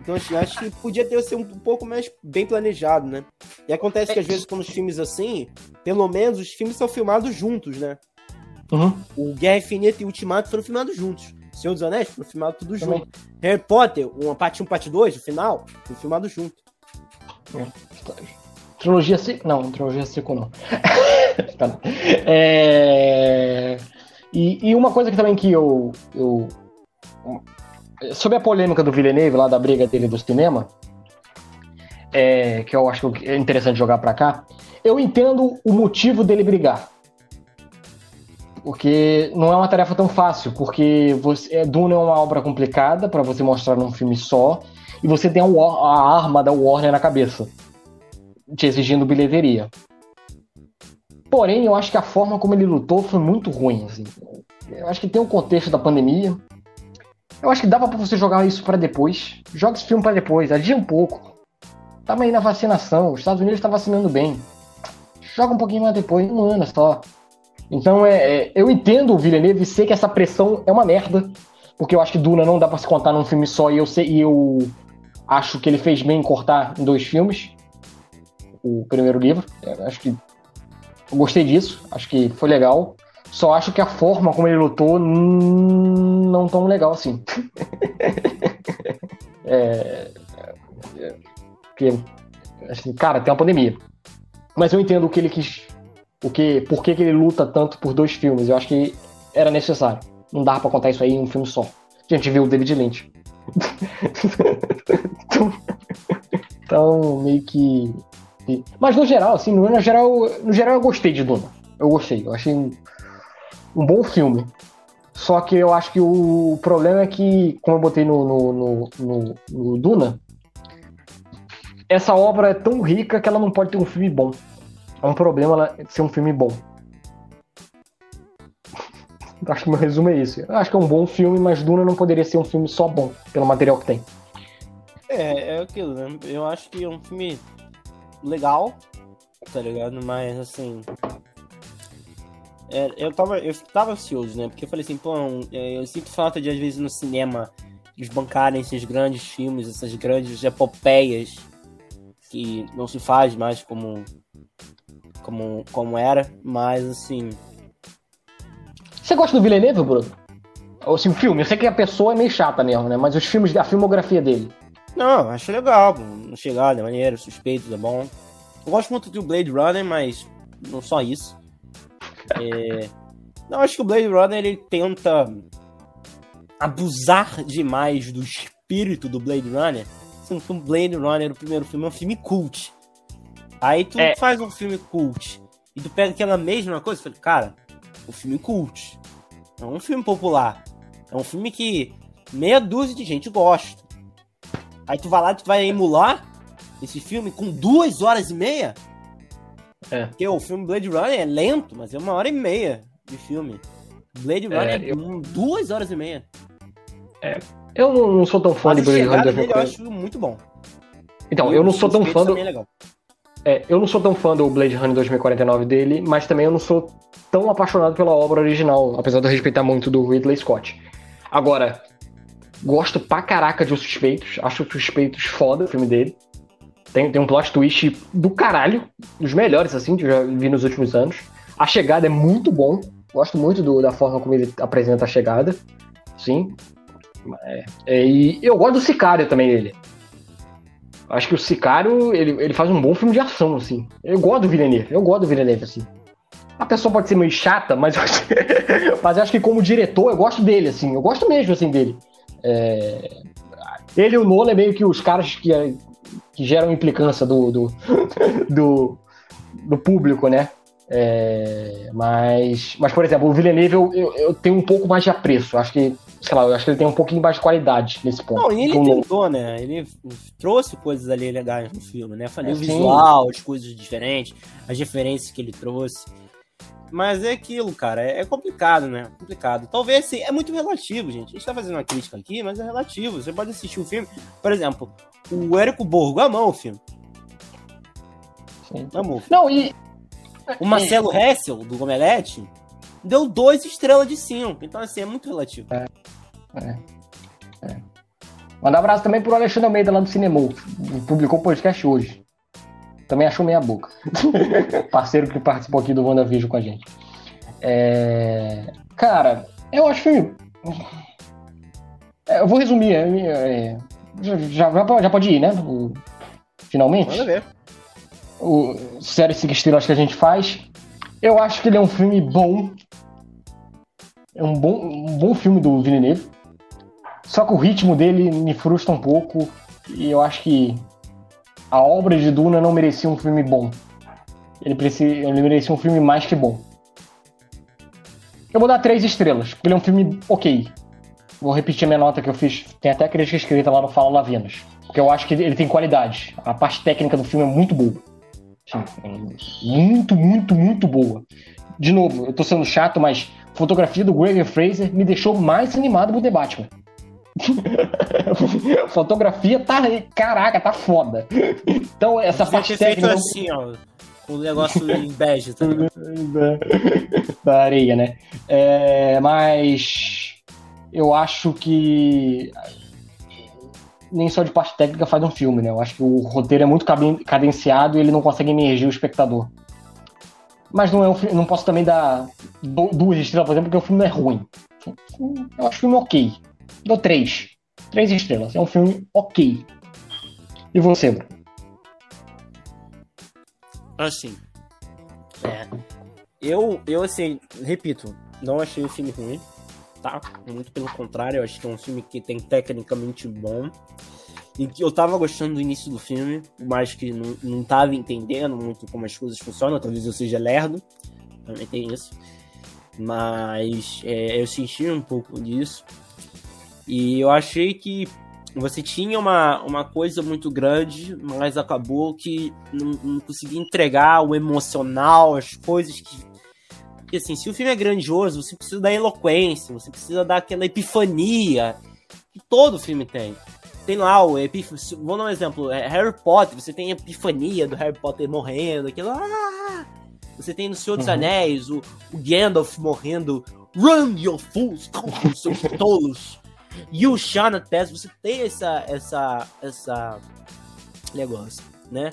Então assim, acho que podia ter sido um pouco mais bem planejado, né? E acontece que às vezes quando os filmes assim, pelo menos os filmes são filmados juntos, né? Uhum. O Guerra Infinita e o Ultimato foram filmados juntos. Senhor dos Anéis foram filmados tudo Também. junto. Harry Potter, uma parte 1, parte 2, o final, foi filmado junto. Trilogia sequel. Não, trilogia sequel não. [laughs] É... E, e, uma coisa que também que eu, eu. Sobre a polêmica do Villeneuve, lá da briga dele do cinema, é, que eu acho que é interessante jogar para cá, eu entendo o motivo dele brigar. Porque não é uma tarefa tão fácil, porque você, é, Duna é uma obra complicada para você mostrar num filme só, e você tem a, arma da Warner na cabeça, te exigindo bilheteria. Porém, eu acho que a forma como ele lutou foi muito ruim. Assim. Eu acho que tem um contexto da pandemia. Eu acho que dava para você jogar isso para depois. Joga esse filme para depois, adia um pouco. Tava aí na vacinação, os Estados Unidos tá vacinando bem. Joga um pouquinho mais depois, um ano só. Então é, é, eu entendo o Villeneuve sei que essa pressão é uma merda. Porque eu acho que Duna não dá para se contar num filme só e eu sei, e eu Acho que ele fez bem em cortar em dois filmes o primeiro livro. Eu acho que eu gostei disso, acho que foi legal. Só acho que a forma como ele lutou não tão legal assim. [laughs] é, é, porque, assim, cara, tem uma pandemia. Mas eu entendo o que ele quis. O que, por que, que ele luta tanto por dois filmes. Eu acho que era necessário. Não dava pra contar isso aí em um filme só. A gente viu o David Lynch. [laughs] [laughs] então, meio que. Mas no geral, assim, no geral, no geral eu gostei de Duna. Eu gostei. Eu achei um, um bom filme. Só que eu acho que o problema é que, como eu botei no, no, no, no, no Duna, essa obra é tão rica que ela não pode ter um filme bom. É um problema ela ser um filme bom. [laughs] Acho que meu resumo é isso. Eu acho que é um bom filme, mas Duna não poderia ser um filme só bom, pelo material que tem. É, é aquilo, né? Eu acho que é um filme legal, tá ligado? Mas assim. É, eu, tava, eu tava ansioso, né? Porque eu falei assim, pô, é, eu sinto falta de, às vezes, no cinema, desbancarem esses grandes filmes, essas grandes epopeias que não se faz mais como, como, como era, mas assim, você gosta do Villeneuve, Bruno? Ou assim, o filme? Eu sei que a pessoa é meio chata mesmo, né? Mas os filmes, a filmografia dele. Não, acho legal. Chegada, é maneiro, suspeito, é bom. Eu gosto muito do Blade Runner, mas não só isso. É... Não, acho que o Blade Runner ele tenta abusar demais do espírito do Blade Runner. Sendo que o Blade Runner, o primeiro filme, é um filme cult. Aí tu é. faz um filme cult e tu pega aquela mesma coisa e fala, cara, um filme cult. É um filme popular. É um filme que meia dúzia de gente gosta. Aí tu vai lá tu vai emular esse filme com duas horas e meia. É. Porque o filme Blade Runner é lento, mas é uma hora e meia de filme. Blade Runner é, é eu... duas horas e meia. É. Eu não sou tão fã mas de Blade Runner. Eu acho muito bom. Então, eu, eu não sou tão fã do... É é, eu não sou tão fã do Blade Runner 2049 dele, mas também eu não sou tão apaixonado pela obra original, apesar de eu respeitar muito do Ridley Scott. Agora, gosto pra caraca de Os Suspeitos, acho Os Suspeitos foda o filme dele. Tem, tem um plot twist do caralho, dos melhores, assim, que eu já vi nos últimos anos. A Chegada é muito bom, gosto muito do, da forma como ele apresenta a Chegada, sim. É, é, e eu gosto do Sicário também dele. Acho que o Sicário, ele, ele faz um bom filme de ação, assim. Eu gosto do Villeneuve, eu gosto do Villeneuve, assim. A pessoa pode ser meio chata, mas eu, [laughs] mas eu acho que como diretor eu gosto dele, assim. Eu gosto mesmo, assim, dele. É... Ele e o Nolan é meio que os caras que, que geram implicância do, do, [laughs] do, do público, né? É... Mas, mas, por exemplo, o Villeneuve eu, eu, eu tenho um pouco mais de apreço. Acho que sei lá, eu acho que ele tem um pouquinho mais de qualidade nesse ponto. Não, e ele tentou, né? Ele trouxe coisas ali legais no filme, né? Falei é, o visual, as coisas diferentes, as referências que ele trouxe. Mas é aquilo, cara, é, é complicado, né? Complicado. Talvez sim, é muito relativo, gente. A gente tá fazendo uma crítica aqui, mas é relativo. Você pode assistir o filme, por exemplo, o Érico Borgo amou o filme. Sim. Amou. Não, e. O Marcelo Hessel, do Gomelete, deu dois estrelas de cinco. Então, assim, é muito relativo. É. É. É. Manda um abraço também pro Alexandre Almeida lá do Cinema. Publicou o podcast hoje. Também achou meia boca. [laughs] Parceiro que participou aqui do WandaVision com a gente. É... Cara, eu acho que. É, eu vou resumir. É, é, já, já, já, pode ir, né? O... Finalmente. Manda ver. O série 5 estrelas que a gente faz. Eu acho que ele é um filme bom. É um bom, um bom filme do Villeneuve. Só que o ritmo dele me frustra um pouco e eu acho que a obra de Duna não merecia um filme bom. Ele, precisa, ele merecia um filme mais que bom. Eu vou dar três estrelas, porque ele é um filme ok. Vou repetir a minha nota que eu fiz. Tem até crítica escrita lá no Fala Lavinas. Porque eu acho que ele tem qualidade. A parte técnica do filme é muito boa. muito, muito, muito boa. De novo, eu tô sendo chato, mas a fotografia do Greg Fraser me deixou mais animado pro Batman. [laughs] Fotografia tá. Caraca, tá foda. Então, essa parte técnica. Feito assim, ó. O negócio em bege, tá [laughs] Da areia, né? É, mas. Eu acho que. Nem só de parte técnica faz um filme, né? Eu acho que o roteiro é muito cadenciado e ele não consegue emergir o espectador. Mas não é um não posso também dar duas estrelas, por exemplo, porque o filme não é ruim. Eu acho o filme ok. Dou três. Três estrelas. É um filme ok. E você, Bruno? Assim. É. Eu, eu, assim, repito, Não achei o filme ruim, tá? Muito pelo contrário, eu acho que é um filme que tem tecnicamente bom. E que eu tava gostando do início do filme, mas que não, não tava entendendo muito como as coisas funcionam. Talvez eu seja lerdo, também tem isso. Mas é, eu senti um pouco disso. E eu achei que você tinha uma, uma coisa muito grande, mas acabou que não, não conseguia entregar o emocional, as coisas que. Porque assim, se o filme é grandioso, você precisa da eloquência, você precisa daquela epifania que todo filme tem. Tem lá o epifania. Vou dar um exemplo: é Harry Potter, você tem a epifania do Harry Potter morrendo, aquilo. Ah! Você tem no Senhor dos uhum. Anéis o, o Gandalf morrendo. Run, your fools! [laughs] Seus tolos! E o Shana Tess, você tem essa, essa, essa negócio, né?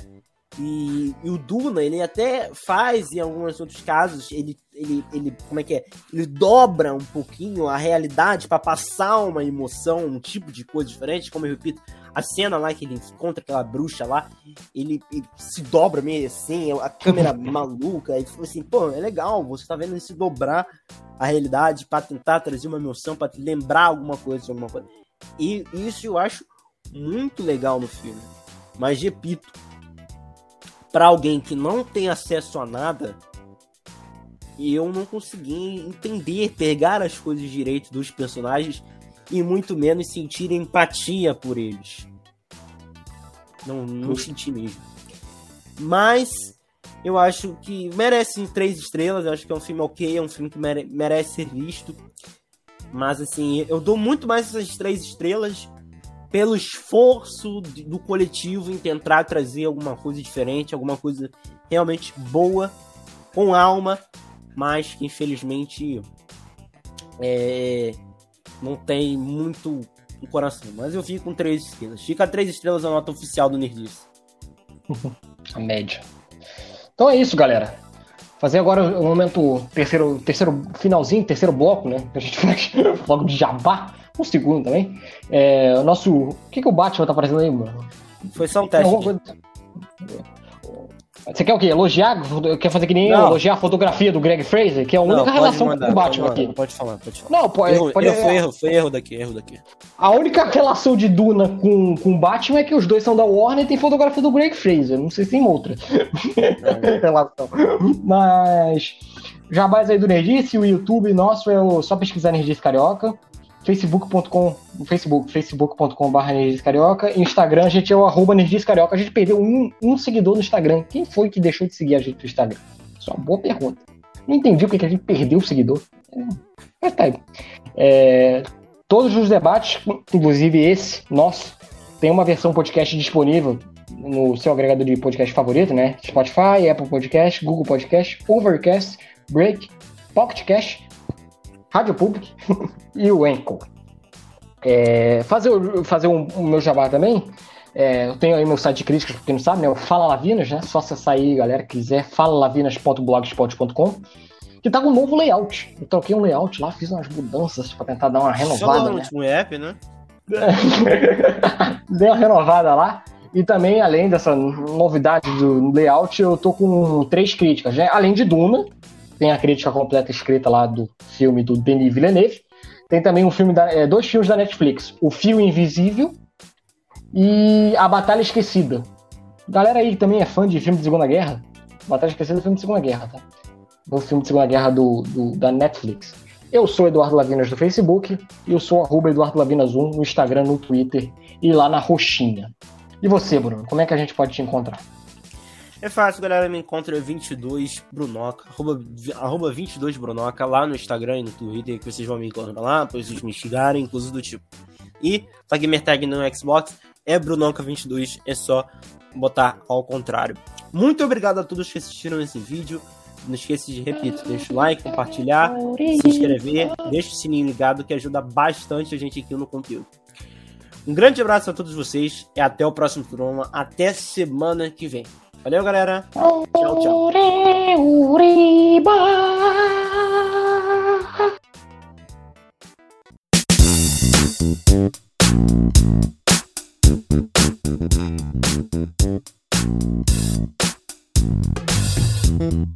E, e, o Duna, ele até faz, em alguns outros casos, ele, ele, ele, como é que é? Ele dobra um pouquinho a realidade para passar uma emoção, um tipo de coisa diferente, como eu repito, a cena lá que ele encontra aquela bruxa lá, ele, ele se dobra meio assim, a câmera [laughs] maluca, e foi assim, pô, é legal, você tá vendo ele se dobrar a realidade para tentar trazer uma emoção, para lembrar alguma coisa de alguma coisa. E isso eu acho muito legal no filme. Mas repito, para alguém que não tem acesso a nada, eu não consegui entender, pegar as coisas direito dos personagens e muito menos sentir empatia por eles. Não, não senti mesmo. Mas eu acho que merece três estrelas. Eu acho que é um filme ok, é um filme que mere merece ser visto. Mas assim, eu dou muito mais essas três estrelas pelo esforço do coletivo em tentar trazer alguma coisa diferente, alguma coisa realmente boa, com alma, mas que infelizmente é, não tem muito no coração. Mas eu fico com três estrelas. Fica três estrelas a nota oficial do Nerdice. [laughs] a média. Então é isso, galera. Fazer agora o momento terceiro, terceiro finalzinho, terceiro bloco, né? A gente faz [laughs] logo de jabá. Um segundo também. É, o nosso. O que, que o Batman tá fazendo aí, mano? Foi só um teste. Você quer o quê? Elogiar? Quer fazer que nem eu, elogiar a fotografia do Greg Fraser, que é a única não, relação mandar, com o Batman aqui. Pode falar, pode falar. Não, pode. Erro, pode erro, foi erro, foi erro daqui, erro daqui. A única relação de Duna com, o Batman é que os dois são da Warner e tem fotografia do Greg Fraser. Não sei se tem outra [laughs] relação. Mas. Jabás aí do Nerdice, o YouTube nosso é o só pesquisar Nerdice Carioca facebook.com, Facebook, facebook.com.br Carioca, Instagram, a gente é o arroba Carioca, a gente perdeu um, um seguidor no Instagram. Quem foi que deixou de seguir a gente no Instagram? Isso é uma boa pergunta. Não entendi o que, a gente perdeu o seguidor. É, mas tá aí. É, todos os debates, inclusive esse nosso, tem uma versão podcast disponível no seu agregador de podcast favorito, né? Spotify, Apple Podcast, Google Podcast, Overcast, Break, Pocket Cast Rádio Public [laughs] e o Enco. É, fazer fazer um, um meu jabá também. É, eu tenho aí meu site de críticas, quem não sabe, né? O Fala Lavinas, né? Só acessar aí, galera, que quiser, falalavinas.blogspot.com que tá com um novo layout. Eu troquei um layout lá, fiz umas mudanças para tentar dar uma renovada. Só no né? último app, né? [laughs] Dei uma renovada lá. E também, além dessa novidade do layout, eu tô com três críticas, né? Além de Duna, tem a crítica completa escrita lá do filme do Denis Villeneuve. Tem também um filme da, é, dois filmes da Netflix, O Fio Invisível e A Batalha Esquecida. Galera aí que também é fã de filme de Segunda Guerra, Batalha Esquecida é filme de Segunda Guerra, tá? O filme de Segunda Guerra do, do, da Netflix. Eu sou Eduardo Lavinas do Facebook eu sou arroba Eduardo Lavinas 1 no Instagram, no Twitter e lá na Roxinha. E você, Bruno, como é que a gente pode te encontrar? É fácil, galera. Me encontra 22 Brunoca, arroba, arroba 22 Brunoca lá no Instagram e no Twitter, que vocês vão me encontrar lá, pra vocês me xingarem, coisas do tipo. E a gamer tag no Xbox é Brunoca22, é só botar ao contrário. Muito obrigado a todos que assistiram esse vídeo. Não esqueça de, repito, deixa o like, compartilhar, se inscrever, deixa o sininho ligado que ajuda bastante a gente aqui no conteúdo. Um grande abraço a todos vocês e até o próximo programa. Até semana que vem. Valeu, galera. Tchau, tchau. Thank you.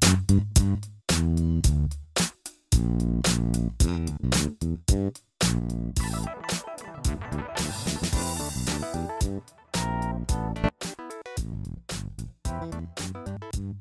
うん。